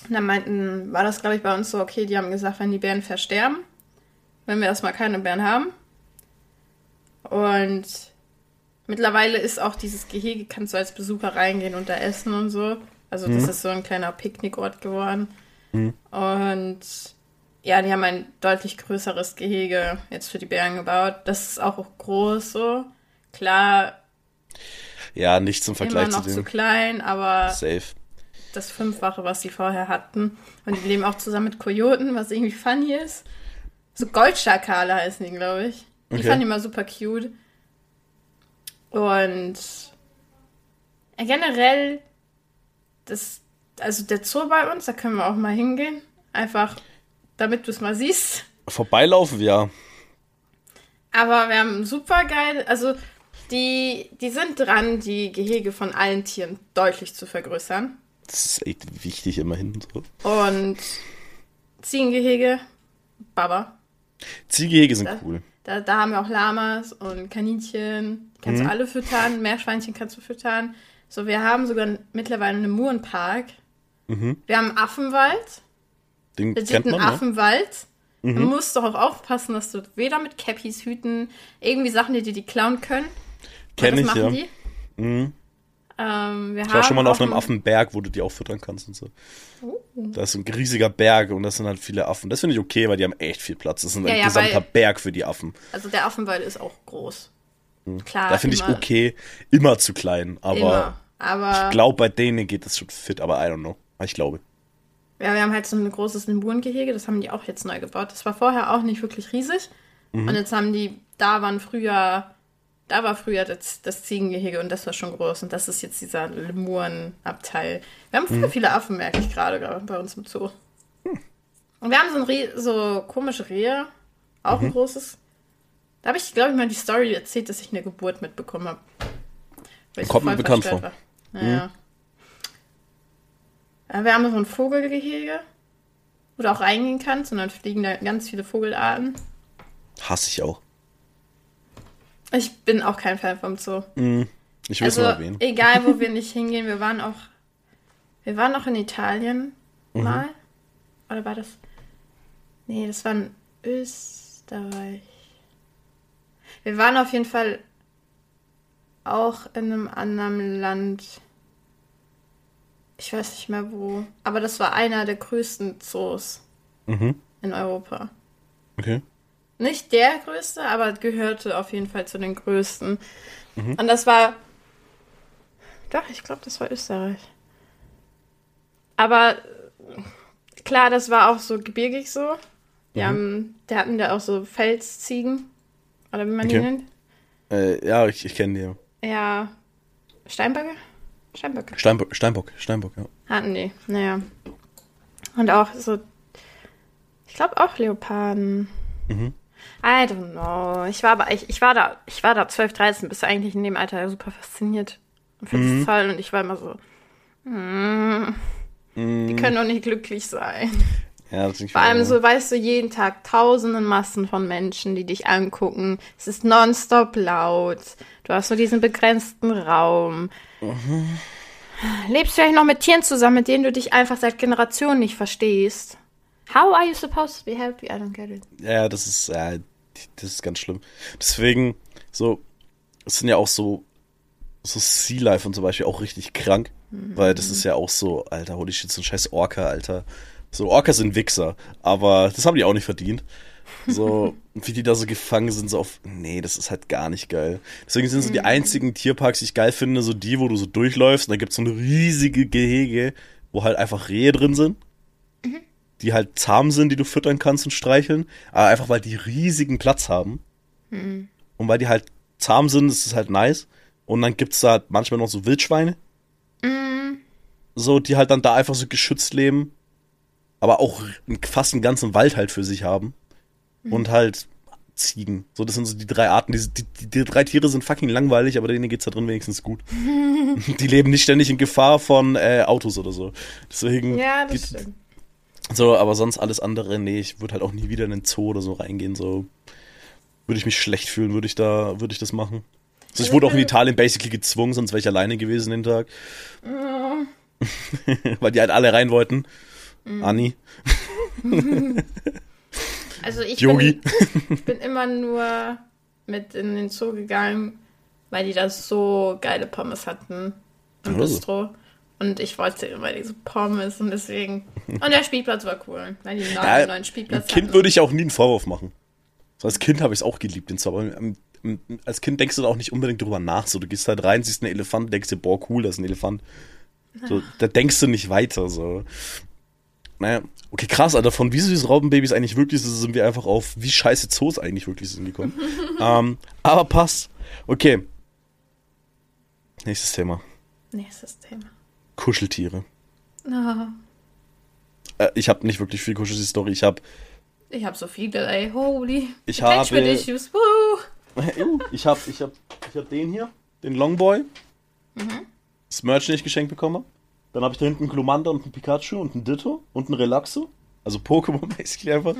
Und dann meinten, war das glaube ich bei uns so, okay, die haben gesagt, wenn die Bären versterben, wenn wir erstmal keine Bären haben. Und mittlerweile ist auch dieses Gehege, kannst du als Besucher reingehen und da essen und so. Also das ist so ein kleiner Picknickort geworden. Und ja, die haben ein deutlich größeres Gehege jetzt für die Bären gebaut. Das ist auch groß so. Klar, Ja, nicht zum immer Vergleich noch zu zu dem. klein, aber Safe. das Fünffache, was sie vorher hatten. Und die leben auch zusammen mit Kojoten, was irgendwie funny ist. So Goldschakale heißen die, glaube ich. Die Okay. fand ich immer super cute. Und generell, das, also der Zoo bei uns, da können wir auch mal hingehen. Einfach, damit du es mal siehst. Vorbeilaufen, ja. Aber wir haben super geil, also die, die sind dran, die Gehege von allen Tieren deutlich zu vergrößern. Das ist echt wichtig immerhin. So. Und Ziegengehege, Baba. Ziehgehege sind Ja. cool. Da, da haben wir auch Lamas und Kaninchen. Die kannst Mhm. du alle füttern. Meerschweinchen kannst du füttern. So, wir haben sogar mittlerweile einen Murenpark. Mhm. Wir haben einen Affenwald. Den Wir kennt man, einen ne? Affenwald. Mhm. Du musst doch auch aufpassen, dass du weder mit Cappies hüten, irgendwie Sachen, die dir die klauen können. Kenn das ich, machen ja. die. Mhm. Ähm, Ich war schon mal auf einem Affenberg, wo du die auch füttern kannst und so. Oh. Da ist ein riesiger Berg und das sind halt viele Affen. Das finde ich okay, weil die haben echt viel Platz. Das ist ein Ja, ja, gesamter weil- Berg für die Affen. Also der Affenwald ist auch groß. Klar. Mhm. Da finde ich okay, immer zu klein. Aber Immer. Aber ich glaube, bei denen geht das schon fit, aber I don't know. Ich glaube. Ja, wir haben halt so ein großes Limburengehege, das haben die auch jetzt neu gebaut. Das war vorher auch nicht wirklich riesig. Mhm. Und jetzt haben die, da waren früher, da war früher das, das Ziegengehege und das war schon groß. Und das ist jetzt dieser Lemurenabteil. Wir haben Mhm. voll viele Affen, merke ich gerade bei uns im Zoo. Und wir haben so, ein Re so komische Rehe, auch Mhm. ein großes. Da habe ich, glaube ich, mal die Story erzählt, dass ich eine Geburt mitbekommen habe. Kommt mir bekannt vor. War. Naja. Ja, Wir haben so ein Vogelgehege, wo du auch reingehen kannst und dann fliegen da ganz viele Vogelarten. Hasse ich auch. Ich bin auch kein Fan vom Zoo. Mhm. Ich will es Also, mal erwähnen. egal wo wir nicht hingehen, wir waren auch. Wir waren noch in Italien Mhm. mal. Oder war das. Nee, das war in Österreich. Wir waren auf jeden Fall auch in einem anderen Land. Ich weiß nicht mehr wo. Aber das war einer der größten Zoos Mhm. in Europa. Okay. Nicht der größte, aber gehörte auf jeden Fall zu den größten. Und das war. Doch, ich glaube, das war Österreich. Aber klar, das war auch so gebirgig so. Die haben, die hatten da auch so Felsziegen. Oder wie man die Okay. nennt. Äh, ja, ich, ich kenne die. Ja. Steinböcke? Steinböcke. Steinbock, Steinbock, Steinbock, ja. Hatten die, naja. Und auch so. Ich glaube auch Leoparden. Mhm. I don't know. Ich war aber, ich, ich war da, ich war da 12, 13, bist du eigentlich in dem Alter super fasziniert. Und findest Mhm. toll. Und ich war immer so, mm, die können doch nicht glücklich sein. Ja, das Vor allem so, weißt du, jeden Tag tausende Massen von Menschen, die dich angucken. Es ist nonstop laut. Du hast nur diesen begrenzten Raum. Lebst vielleicht noch mit Tieren zusammen, mit denen du dich einfach seit Generationen nicht verstehst. How are you supposed to be happy? I don't get it. Ja, das ist, ja, das ist ganz schlimm. Deswegen, so, es sind ja auch so, so Sea Life und zum Beispiel auch richtig krank, weil das ist ja auch so, Alter, holy shit, so ein scheiß Orca, Alter. So, Orcas sind Wichser, aber das haben die auch nicht verdient. So, wie die da so gefangen sind, so auf, nee, das ist halt gar nicht geil. Deswegen sind so die einzigen Tierparks, die ich geil finde, so die, wo du so durchläufst und da gibt's so eine riesige Gehege, wo halt einfach Rehe drin sind die halt zahm sind, die du füttern kannst und streicheln, aber einfach weil die riesigen Platz haben. Und weil die halt zahm sind, ist es halt nice. Und dann gibt's da halt manchmal noch so Wildschweine. So, die halt dann da einfach so geschützt leben, aber auch fast einen ganzen Wald halt für sich haben. Und halt Ziegen. So, das sind so die drei Arten. Die, die, die, die drei Tiere sind fucking langweilig, aber denen geht's da drin wenigstens gut. die leben nicht ständig in Gefahr von äh, Autos oder so. Deswegen Ja, das geht- stimmt. So, aber sonst alles andere, nee, ich würde halt auch nie wieder in den Zoo oder so reingehen, so. Würde ich mich schlecht fühlen, würde ich da, würde ich das machen. Also ich wurde auch in Italien basically gezwungen, sonst wäre ich alleine gewesen den Tag. Weil die halt alle rein wollten. Anni, Also ich Yogi. bin, bin immer nur mit in den Zoo gegangen, weil die da so geile Pommes hatten im Also. Bistro. Und ich wollte immer diese Pommes und deswegen. Und der Spielplatz war cool, weil die neuen, Ja, neuen Spielplatz Kind hatten. würde ich auch nie einen Vorwurf machen. So als Kind habe ich es auch geliebt, den Zoo, aber ähm, ähm, als Kind denkst du da auch nicht unbedingt drüber nach. So, du gehst halt rein, siehst einen Elefant, denkst dir, boah, cool, das ist ein Elefant. So, da denkst du nicht weiter, so. Naja, okay, krass, Alter, von wie süß Raupenbabys eigentlich wirklich sind, sind wir einfach auf, wie scheiße Zoos eigentlich wirklich sind gekommen. ähm, aber passt. Okay. Nächstes Thema. Nächstes Thema. Kuscheltiere. Ah, Äh, ich habe nicht wirklich viel Kuscheltier-Story. Ich habe ich habe so viele, ey. Holy. Ich habe- Issues. Woo. Ich hab, ich hab, ich hab den hier, den Longboy. Das Merch, den ich geschenkt bekomme. Dann habe ich da hinten einen Glumanda und einen Pikachu und einen Ditto und einen Relaxo. Also Pokémon basically einfach.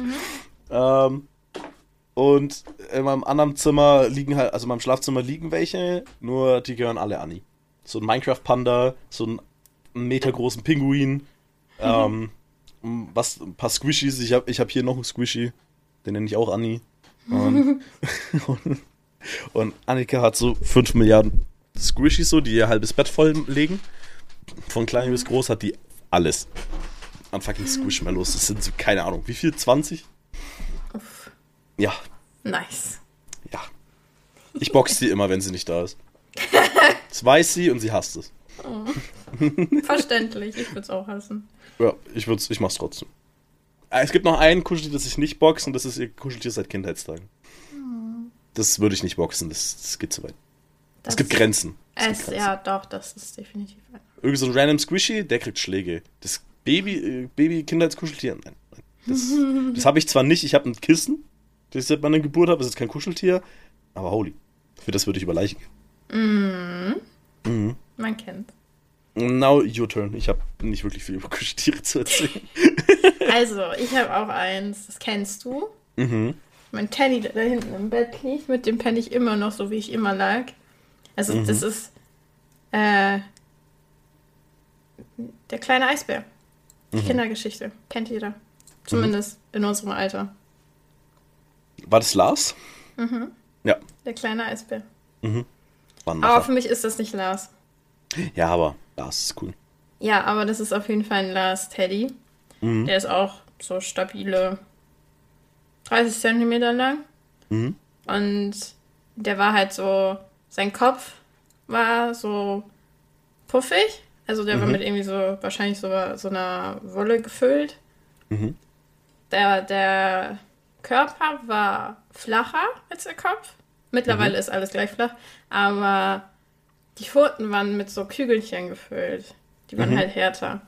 Ähm, und in meinem anderen Zimmer liegen halt, also in meinem Schlafzimmer liegen welche, nur die gehören alle Anni. So ein Minecraft-Panda, so ein, einen Meter großen Pinguin, ähm, was, ein paar Squishies. Ich habe ich hab hier noch einen Squishy, den nenne ich auch Anni. Und, und, und Annika hat so 5 Milliarden Squishies, so, die ihr halbes Bett voll legen. Von klein bis groß hat die alles an fucking Squishmallows. Das sind so, keine Ahnung, wie viel? 20? Uff. Ja, Nice. ja. Ich box sie immer, wenn sie nicht da ist. Das weiß sie und sie hasst es. Verständlich. Ich würde es auch hassen. Ja, ich, würd's, ich mach's trotzdem. Äh, Es gibt noch ein Kuscheltier, das ich nicht boxe und das ist ihr Kuscheltier seit Kindheitstagen. Das würde ich nicht boxen, das, das geht zu weit. Das es gibt Grenzen. Es gibt Es, Grenzen. ja, doch, das ist definitiv ein. Irgendwie so ein random Squishy, der kriegt Schläge. Das Baby, äh, Baby Kindheitskuscheltier, nein. nein. Das, das habe ich zwar nicht, ich habe ein Kissen, das ich seit meiner Geburt habe. Das ist kein Kuscheltier, aber holy. Für das würde ich über Leichen gehen. Mhm. Man kennt. Now your turn. Ich habe nicht wirklich viel über Kuscheltiere zu erzählen. Also, ich habe auch eins, das kennst du. mhm. Mein Teddy, der da hinten im Bett liegt, mit dem penne ich immer noch so, wie ich immer lag. Also, Mhm. das ist äh, der kleine Eisbär. Die Mhm. Kindergeschichte. Kennt jeder. Zumindest in unserem Alter. War das Lars? Ja. Der kleine Eisbär. Ein Aber für mich ist das nicht Lars. Ja, aber Lars ist cool. Ja, aber das ist auf jeden Fall ein Lars Teddy. Mhm. Der ist auch so stabile 30 Zentimeter lang. Mhm. Und der war halt so, sein Kopf war so puffig. Also der war Mhm. mit irgendwie so, wahrscheinlich so, so einer Wolle gefüllt. Mhm. Der, der Körper war flacher als der Kopf. Mittlerweile Mhm. ist alles gleich flach. Aber die Pfoten waren mit so Kügelchen gefüllt. Die waren Mhm. halt härter.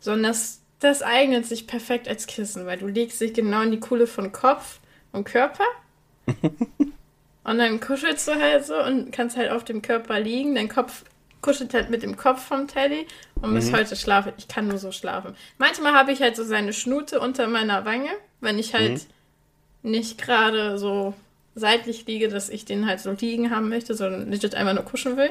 So, und das, das eignet sich perfekt als Kissen, weil du legst dich genau in die Kuhle von Kopf und Körper. und dann kuschelst du halt so und kannst halt auf dem Körper liegen. Dein Kopf kuschelt halt mit dem Kopf vom Teddy. Und bis heute schlafe ich. kann nur so schlafen. Manchmal habe ich halt so seine Schnute unter meiner Wange, wenn ich halt nicht gerade so seitlich liege, dass ich den halt so liegen haben möchte, sondern legit einfach nur kuscheln will.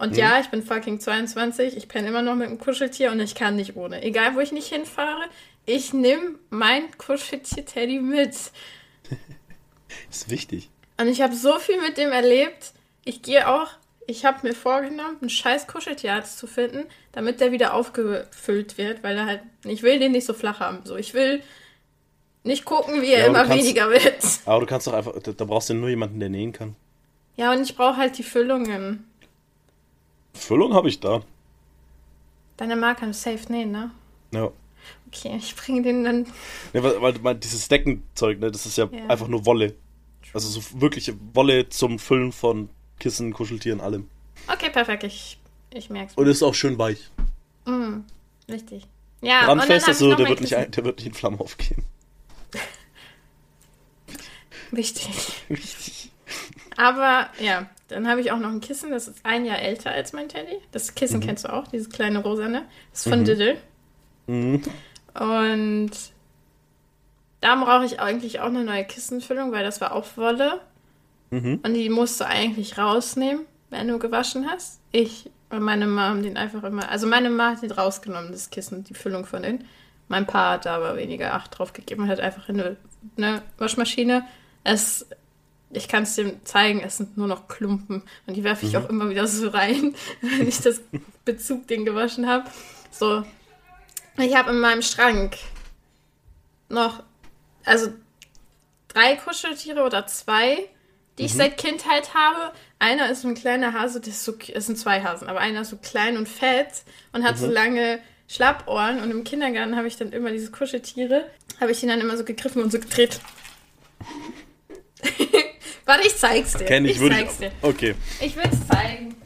Und ja, ich bin fucking 22, ich penne immer noch mit einem Kuscheltier und ich kann nicht ohne. Egal, wo ich nicht hinfahre, ich nehme mein Kuscheltier Teddy mit. Ist wichtig. Und ich habe so viel mit dem erlebt. Ich gehe auch, ich habe mir vorgenommen, einen scheiß Kuscheltierarzt zu finden, damit der wieder aufgefüllt wird, weil er halt, ich will den nicht so flach haben. So, ich will nicht gucken, wie er Ja, immer kannst- weniger wird. Aber du kannst doch einfach, da, da brauchst du nur jemanden, der nähen kann. Ja, und ich brauche halt die Füllungen. Füllung habe ich da. Deine Marke kann safe nähen, ne? Ja. Okay, ich bringe den dann. Ne, weil, weil, weil dieses Deckenzeug, ne, das ist ja, Ja. einfach nur Wolle. Also so wirkliche Wolle zum Füllen von Kissen, Kuscheltieren, allem. Okay, perfekt, ich, ich merk's. Und ist auch schön weich. Mm, richtig. Ja, Brandfest, also der wird, nicht, der wird nicht in Flammen aufgehen. Wichtig. Wichtig. Aber ja, dann habe ich auch noch ein Kissen, das ist ein Jahr älter als mein Teddy. Das Kissen kennst du auch, dieses kleine rosane. Das ist von Diddle. Mhm. Und da brauche ich eigentlich auch eine neue Kissenfüllung, weil das war auch Wolle. Mhm. Und die musst du eigentlich rausnehmen, wenn du gewaschen hast. Ich und meine Mama haben den einfach immer. Also meine Mama hat den rausgenommen, das Kissen, die Füllung von denen. Mein Pa hat da aber weniger Acht drauf gegeben und hat einfach in eine, eine Waschmaschine. Es, ich kann es dir zeigen, es sind nur noch Klumpen. Und die werfe ich auch immer wieder so rein, wenn ich das Bezugding gewaschen habe. So. Ich habe in meinem Schrank noch, also drei Kuscheltiere oder zwei, die ich seit Kindheit habe. Einer ist so ein kleiner Hase, das ist so, es sind zwei Hasen, aber einer ist so klein und fett und hat so lange Schlappohren. Und im Kindergarten habe ich dann immer diese Kuscheltiere, habe ich ihn dann immer so gegriffen und so gedreht. Warte, ich zeig's dir. Kenn ich, ich würde zeig's ich. dir. Okay. Ich will's zeigen.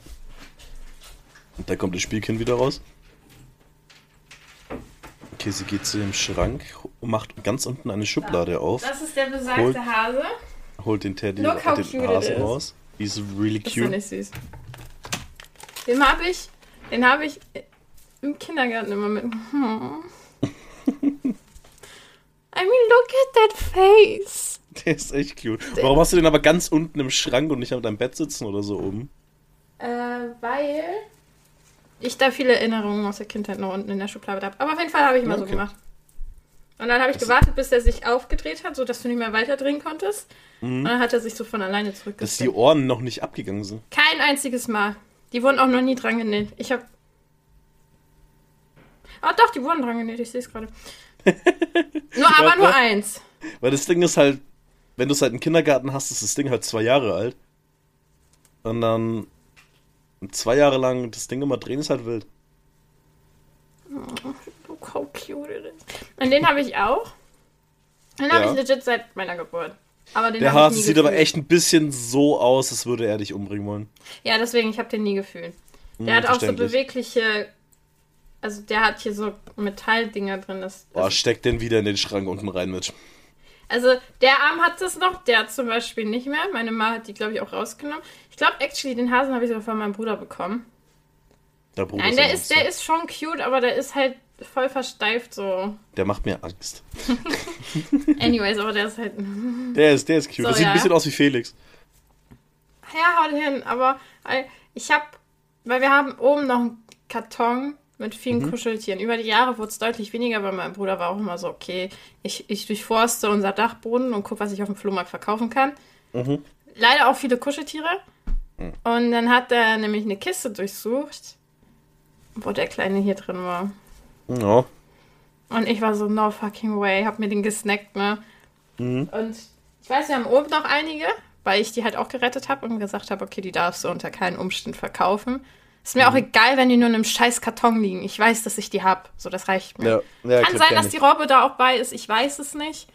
Und da kommt das Spielkind wieder raus. Okay, sie geht zu dem Schrank und macht ganz unten eine Schublade auf, Das ist der besagte Holt- Hase. holt den Teddy Look how den cute it Hasen raus. He's really Das ist cute. nicht süß. Den habe ich, den habe ich im Kindergarten immer mit. Hm. I mean, look at that face. Der ist echt cute. Warum hast du den aber ganz unten im Schrank und nicht auf deinem Bett sitzen oder so oben? Äh, weil ich da viele Erinnerungen aus der Kindheit noch unten in der Schublade habe. Aber auf jeden Fall habe ich immer so Okay. gemacht. Und dann habe ich gewartet, bis er sich aufgedreht hat, sodass du nicht mehr weiterdrehen konntest. Und dann hat er sich so von alleine Dass die zurückgezogen. Ohren noch nicht abgegangen sind. Kein einziges Mal. Die wurden auch noch nie dran genäht. Ich habe. Ah, doch, die wurden dran genäht. Ich sehe es gerade. nur, aber nur eins. Weil das Ding ist halt, wenn du es halt im Kindergarten hast, ist das Ding halt zwei Jahre alt. Und dann zwei Jahre lang das Ding immer drehen ist halt wild. Look how cute it is. Und den habe ich auch. Den habe Ja. ich legit seit meiner Geburt. Aber den Der habe ich Hase sieht gefühlt. aber echt ein bisschen so aus, als würde er dich umbringen wollen. Ja, deswegen, ich habe den nie gefühlt. Der Hm, hat auch so bewegliche. Also der hat hier so Metalldinger drin. Das, Boah, das, steck den wieder in den Schrank unten rein mit. Also der Arm hat es noch, der zum Beispiel nicht mehr. Meine Mama hat die, glaube ich, auch rausgenommen. Ich glaube, actually, den Hasen habe ich sogar von meinem Bruder bekommen. Der Bruder Nein, der ist, der ist schon cute, aber der ist halt voll versteift so. Der macht mir Angst. Anyways, aber der ist halt. Der ist, der ist cute. So, der sieht ja. ein bisschen aus wie Felix. Ja, haut hin. Aber äh, ich habe, weil wir haben oben noch einen Karton mit vielen Mhm. Kuscheltieren. Über die Jahre wurde es deutlich weniger, weil mein Bruder war auch immer so, okay, ich, ich durchforste unser Dachboden und gucke, was ich auf dem Flohmarkt verkaufen kann. Mhm. Leider auch viele Kuscheltiere. Und dann hat er nämlich eine Kiste durchsucht, wo der Kleine hier drin war. Ja. Und ich war so, no fucking way, hab mir den gesnackt, ne? Mhm. Und ich weiß, wir haben oben noch einige, weil ich die halt auch gerettet habe und gesagt habe, okay, die darfst du unter keinen Umständen verkaufen. Ist mir auch egal, wenn die nur in einem scheiß Karton liegen. Ich weiß, dass ich die hab. So, das reicht mir. Ja, ja Kann sein, dass die Robbe da auch bei ist. Ich weiß es nicht.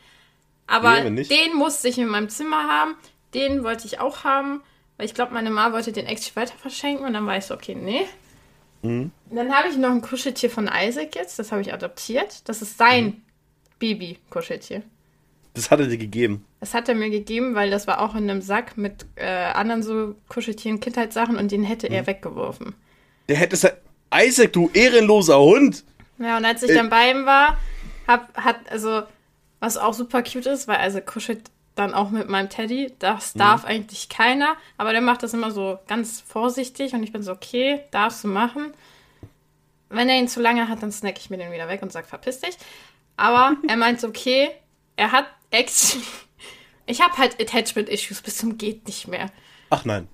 Aber Nee, nicht. den musste ich in meinem Zimmer haben. Den wollte ich auch haben. Weil ich glaube, meine Mama wollte den echt weiter verschenken. Und dann war ich so, okay, nee. Mhm. Dann habe ich noch ein Kuscheltier von Isaac jetzt. Das habe ich adoptiert. Das ist sein Mhm. Baby-Kuscheltier. Das hat er dir gegeben. Das hat er mir gegeben, weil das war auch in einem Sack mit äh, anderen so Kuscheltieren, Kindheitssachen und den hätte Mhm. er weggeworfen. Der hätte es. Isaac, du ehrenloser Hund! Ja, und als ich Äh. dann bei ihm war, hab, hat, also, was auch super cute ist, weil also kuschelt dann auch mit meinem Teddy. Das Mhm. darf eigentlich keiner, aber der macht das immer so ganz vorsichtig und ich bin so, okay, darfst du machen. Wenn er ihn zu lange hat, dann snack ich mir den wieder weg und sag, verpiss dich. Aber er meint, okay, er hat actually, ich habe halt Attachment-Issues bis zum geht nicht mehr. Ach nein.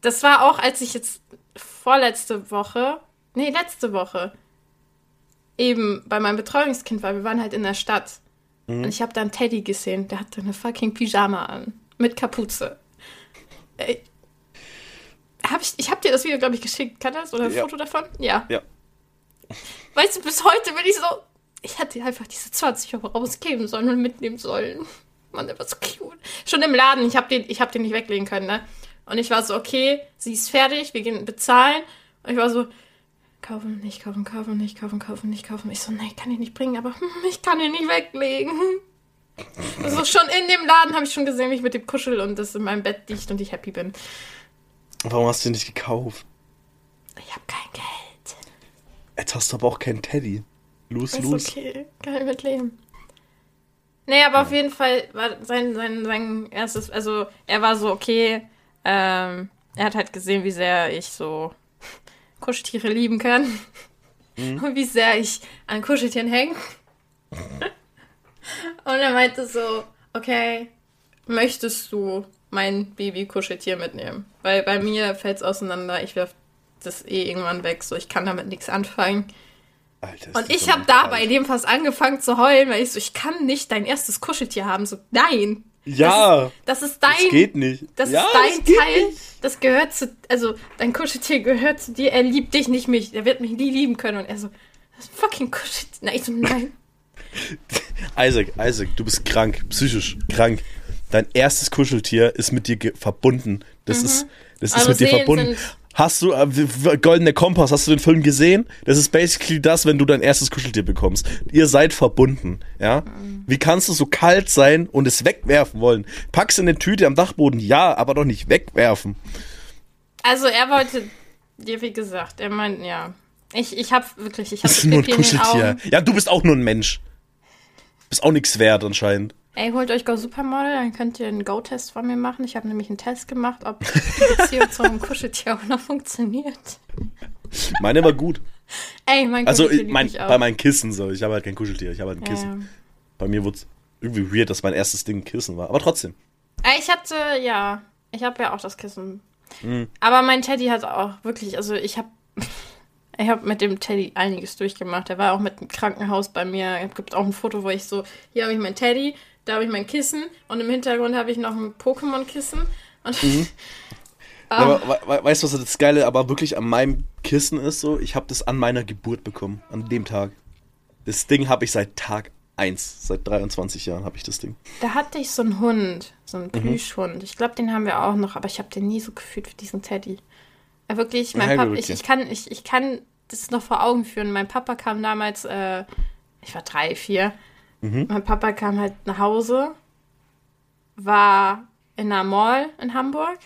Das war auch, als ich jetzt vorletzte Woche, nee, letzte Woche, eben bei meinem Betreuungskind war. Wir waren halt in der Stadt. Und ich habe da einen Teddy gesehen, der hatte eine fucking Pyjama an. Mit Kapuze. Ey. Hab ich ich habe dir das Video, glaube ich, geschickt. Kann das? Oder ein Ja. Foto davon? Ja. Ja. Weißt du, bis heute bin ich so. Ich hätte einfach diese 20 Euro rausgeben sollen und mitnehmen sollen. Mann, der war so cute. Schon im Laden, ich habe den, ich hab den nicht weglegen können, ne? Und ich war so, okay, sie ist fertig, wir gehen bezahlen. Und ich war so, kaufen, nicht kaufen, kaufen, nicht kaufen, kaufen, nicht kaufen. Ich so, nee, kann ich nicht bringen, aber hm, ich kann ihn nicht weglegen. Also schon in dem Laden habe ich schon gesehen, wie ich mit dem kuschel und das in meinem Bett liegt und ich happy bin. Warum hast du den nicht gekauft? Ich habe kein Geld. Jetzt hast du aber auch keinen Teddy. Los, Ist los. okay, kann ich mit leben. Nee, aber auf jeden Fall war sein, sein, sein erstes, also er war so, okay, ähm, er hat halt gesehen, wie sehr ich so Kuscheltiere lieben kann. Und wie sehr ich an Kuscheltieren hänge. Und er meinte so, okay, möchtest du mein Baby-Kuscheltier mitnehmen? Weil bei mir fällt es auseinander, ich werf das eh irgendwann weg, so ich kann damit nichts anfangen. Alter, ist Und das ich habe dabei Fall. dem fast angefangen zu heulen, weil ich so, ich kann nicht dein erstes Kuscheltier haben. So, nein. Ja, Das ist dein. das geht nicht. Das ja, ist dein das Teil. Nicht. Das gehört zu. Also, dein Kuscheltier gehört zu dir. Er liebt dich, nicht mich. Er wird mich nie lieben können. Und er so, das ist ein fucking Kuscheltier. Nein, ich so, nein. Isaac, Isaac, du bist krank, psychisch krank. Dein erstes Kuscheltier ist mit dir verbunden. Das ist, das ist Also mit dir verbunden. Hast du, äh, Goldene Kompass, hast du den Film gesehen? Das ist basically das, wenn du dein erstes Kuscheltier bekommst. Ihr seid verbunden, ja? Wie kannst du so kalt sein und es wegwerfen wollen? Pack's in eine Tüte am Dachboden, ja, aber doch nicht wegwerfen. Also, er wollte dir, wie gesagt, er meint, ja. Ich, ich hab wirklich, ich Das hatte ist nur ein Kuscheltier. Ja, du bist auch nur ein Mensch. Bist auch nichts wert anscheinend. Ey, holt euch Go Supermodel, dann könnt ihr einen Go-Test von mir machen. Ich habe nämlich einen Test gemacht, ob die Beziehung zu einem Kuscheltier auch noch funktioniert. Meine war gut. Ey, mein Also Kuscheltier ich liebt mein, auch. bei meinen Kissen so. Ich habe halt kein Kuscheltier, ich habe halt ein Kissen. ja. Bei mir wurde es irgendwie weird, dass mein erstes Ding ein Kissen war. Aber trotzdem. Ey, Ich hatte, ja, ich habe ja auch das Kissen. Mhm. Aber mein Teddy hat auch wirklich, also ich habe ich habe mit dem Teddy einiges durchgemacht. Er war auch mit dem Krankenhaus bei mir. Es gibt auch ein Foto, wo ich so, hier habe ich mein Teddy, da habe ich mein Kissen und im Hintergrund habe ich noch ein Pokémon-Kissen. Mhm. We we weißt du, was das Geile aber wirklich an meinem Kissen ist? So, ich habe das an meiner Geburt bekommen. An dem Tag. Das Ding habe ich seit Tag 1. Seit 23 Jahren habe ich das Ding. da hatte ich so einen Hund, so einen Mhm. Plüschhund. Ich glaube, den haben wir auch noch, aber ich habe den nie so gefühlt wie diesen Teddy. Ja, wirklich, mein Ja, Papa, ich, ich, kann, ich, ich kann das noch vor Augen führen. Mein Papa kam damals, äh, ich war drei, vier. Mhm. Mein Papa kam halt nach Hause war in einer Mall in Hamburg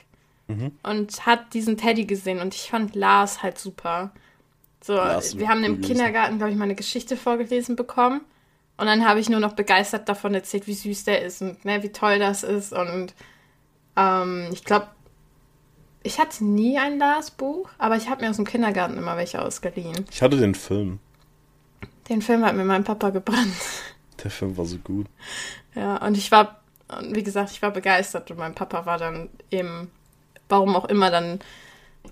und hat diesen Teddy gesehen und ich fand Lars halt super. So, Lars wir haben im. Kindergarten, glaube ich, mal eine Geschichte vorgelesen bekommen. Und dann habe ich nur noch begeistert davon erzählt, wie süß der ist und ne, wie toll das ist. Und ähm, ich glaube, ich hatte nie ein Lars-Buch, aber ich habe mir aus dem Kindergarten immer welche ausgeliehen. Ich hatte den Film. Den Film hat mir mein Papa gebrannt. Der Film war so gut. Ja, und ich war, wie gesagt, ich war begeistert und mein Papa war dann eben, warum auch immer, dann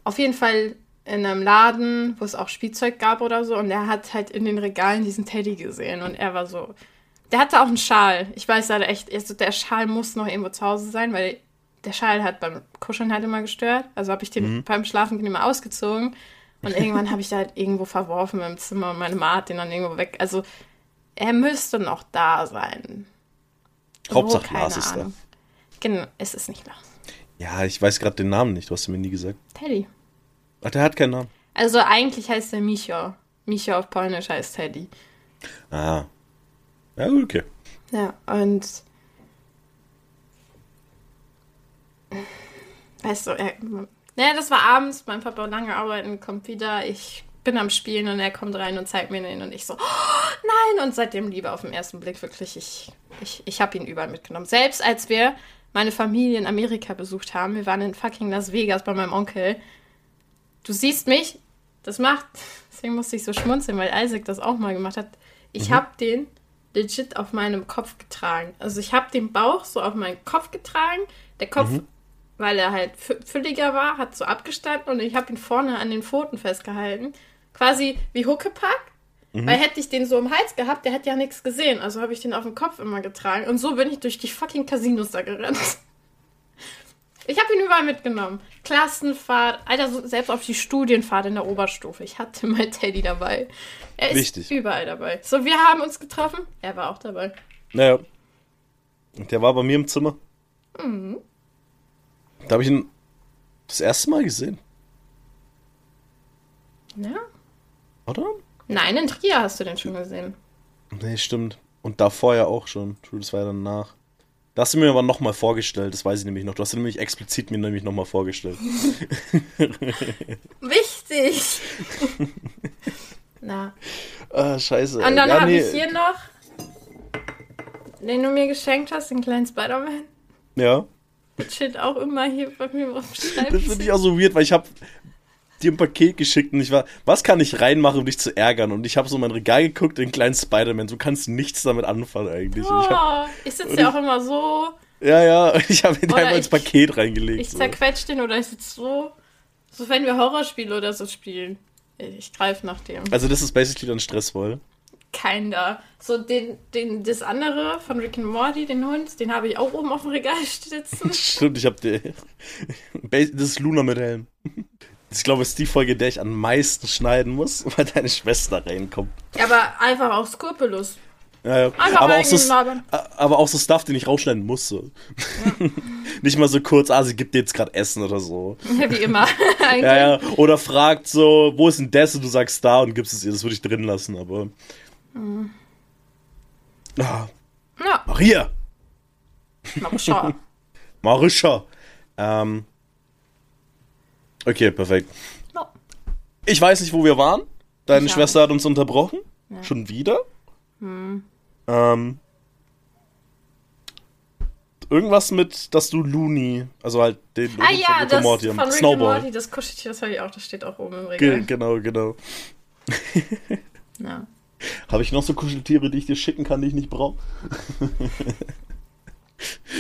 auf jeden Fall in einem Laden, wo es auch Spielzeug gab oder so, und er hat halt in den Regalen diesen Teddy gesehen und er war so, der hatte auch einen Schal. Ich weiß leider echt, also der Schal muss noch irgendwo zu Hause sein, weil der Schal hat beim Kuscheln halt immer gestört. Also habe ich den beim Schlafen immer ausgezogen und irgendwann habe ich da halt irgendwo verworfen im Zimmer und meine Mama hat den dann irgendwo weg. Also er müsste noch da sein. Hauptsache keine Lars ist da. Ahnung. Genau, es ist nicht Lars. Ja, ich weiß gerade den Namen nicht, du hast mir nie gesagt. Teddy. Ach, der hat keinen Namen. Also eigentlich heißt er Micho. Micho auf Polnisch heißt Teddy. Ah. Ja, okay. Ja, und weißt du, er, ja, das war abends, mein Papa lange arbeiten, kommt wieder, ich bin am Spielen und er kommt rein und zeigt mir den und ich so, oh, nein, und seitdem Liebe auf den ersten Blick, wirklich, ich, ich, ich habe ihn überall mitgenommen. Selbst als wir meine Familie in Amerika besucht haben, wir waren in fucking Las Vegas bei meinem Onkel, du siehst mich, das macht, deswegen musste ich so schmunzeln, weil Isaac das auch mal gemacht hat. Ich habe den legit auf meinem Kopf getragen. Also ich habe den Bauch so auf meinen Kopf getragen. Der Kopf, weil er halt fü- fülliger war, hat so abgestanden und ich habe ihn vorne an den Pfoten festgehalten. Quasi wie Huckepack. Weil hätte ich den so im Hals gehabt, der hätte ja nichts gesehen. Also habe ich den auf dem Kopf immer getragen. Und so bin ich durch die fucking Casinos da gerannt. Ich habe ihn überall mitgenommen. Klassenfahrt, Alter, selbst auf die Studienfahrt in der Oberstufe. Ich hatte mein Teddy dabei. Er ist Wichtig. überall dabei. So, wir haben uns getroffen. Er war auch dabei. Naja. Und Der war bei mir im Zimmer. Mhm. Da habe ich ihn das erste Mal gesehen, Ja. Oder? Nein, in Trier hast du den schon gesehen. Nee, stimmt. Und davor ja auch schon. True, Das war ja danach. Da hast du mir aber nochmal vorgestellt, das weiß ich nämlich noch. Du hast ihn nämlich explizit mir nämlich nochmal vorgestellt. Wichtig! Na. Ah, scheiße. Und dann ja, habe nee. ich hier noch, den du mir geschenkt hast, den kleinen Spider-Man. Ja. Der chillt auch immer hier bei mir auf dem Das Schreibtisch. finde ich auch so weird, weil ich habe dir ein Paket geschickt und ich war, was kann ich reinmachen, um dich zu ärgern? Und ich habe so in mein Regal geguckt, den kleinen Spider-Man. Du kannst nichts damit anfangen eigentlich. Und Ich hab, Oh, ich sitze ja auch immer so. ja, ja, ich habe ihn einfach ins Paket reingelegt. Ich so. zerquetsche den oder ich sitze so. So, wenn wir Horrorspiele oder so spielen. Ich greife nach dem. Also das ist basically dann stressvoll. Keiner. So, den, den, das andere von Rick and Morty, den Hund, den habe ich auch oben auf dem Regal sitzen. Stimmt, ich habe dir. Das ist Luna mit Helm. Ich glaube, es ist die Folge, der ich am meisten schneiden muss, weil deine Schwester reinkommt. Aber einfach auch skrupellos. Ja, ja. Einfach aber, auch so, aber auch so Stuff, den ich rausschneiden muss. So. Nicht mal so kurz, ah, sie gibt dir jetzt gerade Essen oder so. Ja, wie immer. Ja, ja. Oder fragt so, wo ist denn das? Und du sagst da und gibst es ihr. Das würde ich drin lassen, aber. Mhm. Ah, Ja, Maria! mal schauen. Marischa! Ähm. Okay, perfekt. Ja. Ich weiß nicht, wo wir waren. Deine Ich auch Schwester hat uns unterbrochen. Schon wieder. Hm. Ähm. Irgendwas mit, dass du Looney, also halt den Ah von ja, Rick and das Morty von. Rick Snowball. Morty, das Kuscheltier, das habe ich auch, das steht auch oben im Ge Regal. genau, genau. Ja. Habe ich noch so Kuscheltiere, die ich dir schicken kann, die ich nicht brauche?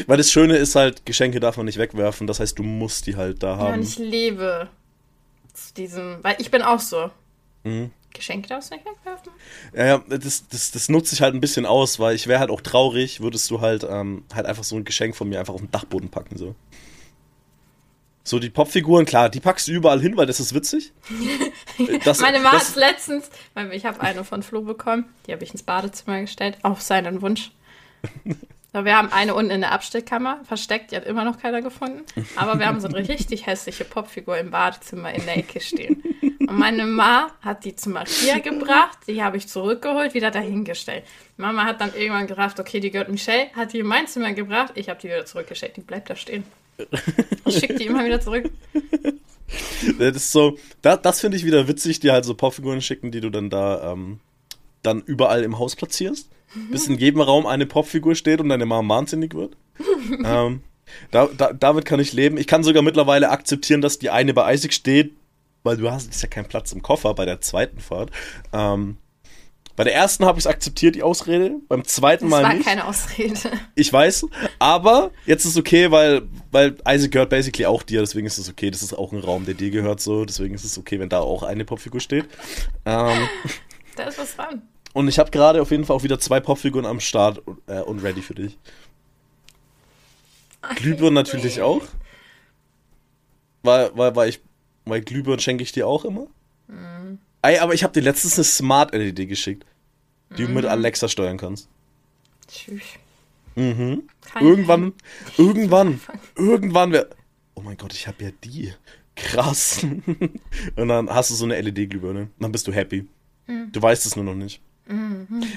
Weil das Schöne ist halt, Geschenke darf man nicht wegwerfen, das heißt, du musst die halt da ja, und haben. ich lebe zu diesem, weil ich bin auch so. Mhm. Geschenke darfst du nicht wegwerfen? Ja, ja, das, das, das nutze ich halt ein bisschen aus, weil ich wäre halt auch traurig, würdest du halt, ähm, halt einfach so ein Geschenk von mir einfach auf den Dachboden packen, so. So, die Popfiguren, klar, die packst du überall hin, weil das ist witzig. Das, Meine Mama hat letztens, weil ich habe eine von Flo bekommen, die habe ich ins Badezimmer gestellt, auf seinen Wunsch. Wir haben eine unten in der Abstellkammer versteckt, die hat immer noch keiner gefunden. Aber wir haben so eine richtig hässliche Popfigur im Badezimmer in der Ecke stehen. Und meine Ma hat die zu Maria gebracht, die habe ich zurückgeholt, wieder dahingestellt. Mama hat dann irgendwann gerafft, okay, die gehört Michelle, hat die in mein Zimmer gebracht, ich habe die wieder zurückgestellt. Die bleibt da stehen. Ich schicke die immer wieder zurück. Das ist so, da, das finde ich wieder witzig, dir halt so Popfiguren schicken, die du dann da ähm, dann überall im Haus platzierst. Bis in jedem Raum eine Popfigur steht und deine Mama wahnsinnig wird. ähm, da, da, damit kann ich leben. Ich kann sogar mittlerweile akzeptieren, dass die eine bei Isaac steht, weil du hast ist ja kein Platz im Koffer bei der zweiten Fahrt. Ähm, bei der ersten habe ich es akzeptiert, die Ausrede. Beim zweiten Das Mal war nicht. keine Ausrede. Ich weiß, aber jetzt ist okay, weil, weil Isaac gehört basically auch dir, deswegen ist es okay. Das ist auch ein Raum, der dir gehört so, deswegen ist es okay, wenn da auch eine Popfigur steht. Ähm, Da ist was dran. Und ich habe gerade auf jeden Fall auch wieder zwei Popfiguren am Start äh, und ready für dich. Glühbirnen natürlich auch. Weil, weil, weil ich, weil Glühbirnen schenke ich dir auch immer. Ey, aber ich habe dir letztens eine Smart LED geschickt, die du mit Alexa steuern kannst. Tschüss. Mhm. Kein- Irgendwann, irgendwann, irgendwann wär. Oh mein Gott, ich habe ja die. Krass. Und dann hast du so eine LED-Glühbirne. Dann bist du happy. Du weißt es nur noch nicht.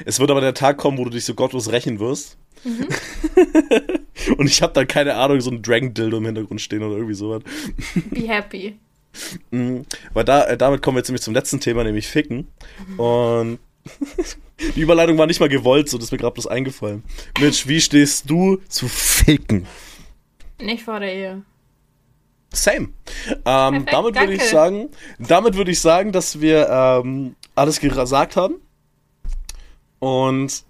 Es wird aber der Tag kommen, wo du dich so gottlos rächen wirst. Und ich habe dann keine Ahnung, so ein Dragon-Dildo im Hintergrund stehen oder irgendwie sowas. Be happy. Mhm. Weil da, äh, damit kommen wir jetzt nämlich zum letzten Thema, nämlich Ficken. Und die Überleitung war nicht mal gewollt, so das ist mir gerade bloß eingefallen. Mitch, wie stehst du zu Ficken? Nicht vor der Ehe. Same. Ähm, Perfekt, damit würde ich sagen, damit würde ich sagen, dass wir ähm, alles gesagt haben. Und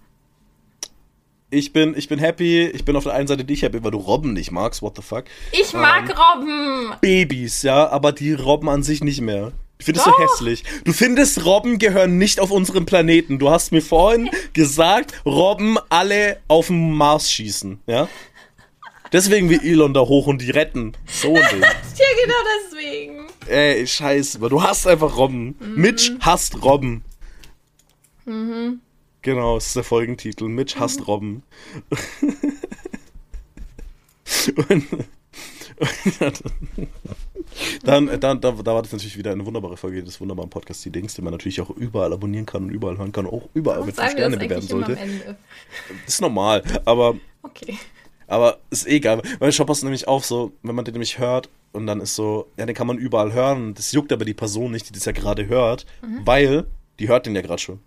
ich bin, ich bin happy. Ich bin auf der einen Seite nicht happy, weil du Robben nicht magst. What the fuck? Ich mag Robben. Babys, ja, aber die Robben an sich nicht mehr. Ich finde es so hässlich. Du findest, Robben gehören nicht auf unserem Planeten. Du hast mir vorhin gesagt, Robben alle auf den Mars schießen, ja? Deswegen will Elon da hoch und die retten. So ein Ding. Ja, genau deswegen. Ey, scheiße, aber du hast einfach Robben. Mitch hasst Robben. Genau, das ist der Folgentitel. Mitch hasst Robben. und, dann, dann, da, da war das natürlich wieder eine wunderbare Folge des wunderbaren Podcasts, die Dings, den man natürlich auch überall abonnieren kann und überall hören kann, auch überall mit 5 sagen wir das Sterne bewerten sollte. Ist normal, aber Okay. aber ist eh egal. Weil Shop passt nämlich auf, so, wenn man den nämlich hört und dann ist so, ja, den kann man überall hören. Das juckt aber die Person nicht, die das ja gerade hört, weil die hört den ja gerade schon.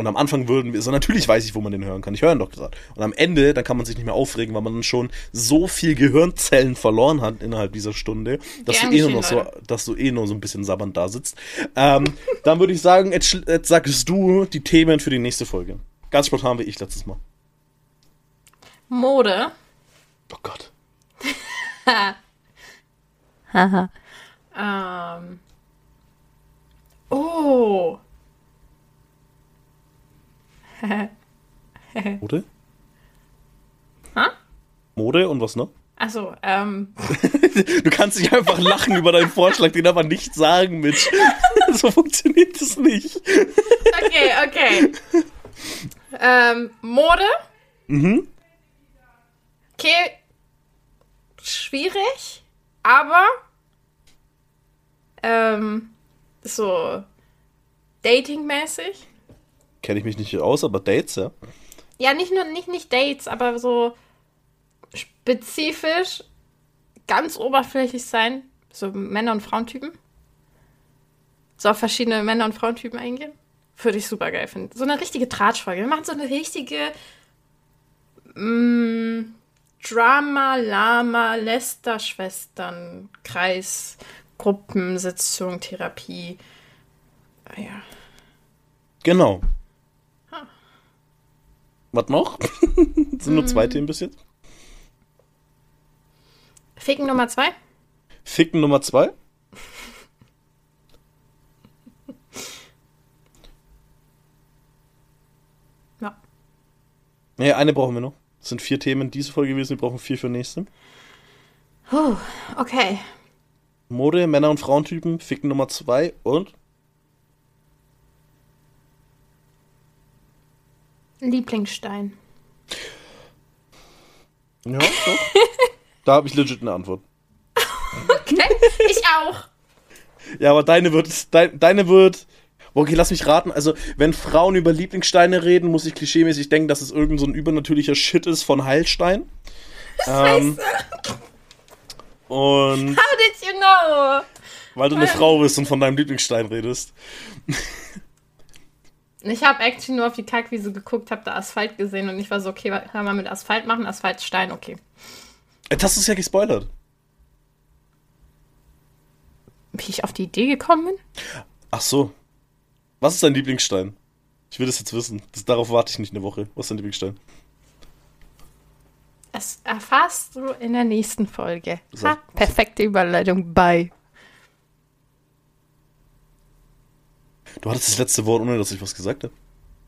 Und am Anfang würden wir, so natürlich weiß ich, wo man den hören kann. Ich höre ihn doch gerade. Und am Ende, dann kann man sich nicht mehr aufregen, weil man dann schon so viel Gehirnzellen verloren hat innerhalb dieser Stunde, dass Gern du eh nur noch so, dass du eh nur so ein bisschen sabbernd da sitzt. Ähm, dann würde ich sagen, jetzt, jetzt sagst du die Themen für die nächste Folge. Ganz spontan wie ich letztes Mal. Mode. Oh Gott. Ähm. Oh. Mode? Ha? Mode und was noch? Achso, ähm. Du kannst nicht einfach lachen über deinen Vorschlag, den aber nicht sagen, Mitch. so funktioniert es nicht. Okay, okay. ähm, Mode. Mhm. Okay. Schwierig, aber ähm, so datingmäßig. Kenne ich mich nicht aus, aber Dates, ja. Ja, nicht nur nicht nicht Dates, aber so spezifisch ganz oberflächlich sein, so Männer und Frauentypen. So auf verschiedene Männer und Frauentypen eingehen. Würde ich super geil finden. So eine richtige Tratschfolge. Wir machen so eine richtige mm, Drama, Lama, Lester, Schwestern, Kreis, Gruppensitzung, Therapie. Ja. Genau. Was noch? Das sind nur zwei Themen bis jetzt. Ficken Nummer zwei. Ficken Nummer zwei. Ja. Nee, eine brauchen wir noch. Das sind vier Themen diese Folge gewesen, wir brauchen vier für nächste. Puh, okay. Mode, Männer- und Frauentypen, Ficken Nummer zwei und Lieblingsstein. Ja, doch. da habe ich legit eine Antwort. Okay, ich auch. Ja, aber deine wird, dein, deine wird. Okay, lass mich raten. Also, wenn Frauen über Lieblingssteine reden, muss ich klischeemäßig denken, dass es irgend so ein übernatürlicher Shit ist von Heilstein. Ähm, und How did you know? weil du eine Frau bist und von deinem Lieblingsstein redest. Ich habe actually nur auf die Kackwiese geguckt, habe da Asphalt gesehen und ich war so, okay, was kann man mit Asphalt machen? Asphalt, Stein, okay. Jetzt hast du es ja gespoilert. Wie ich auf die Idee gekommen bin? Ach so. Was ist dein Lieblingsstein? Ich will das jetzt wissen. Das, darauf warte ich nicht eine Woche. Was ist dein Lieblingsstein? Das erfährst du in der nächsten Folge. Ha, perfekte Überleitung. Bye. Du hattest das letzte Wort, ohne dass ich was gesagt habe.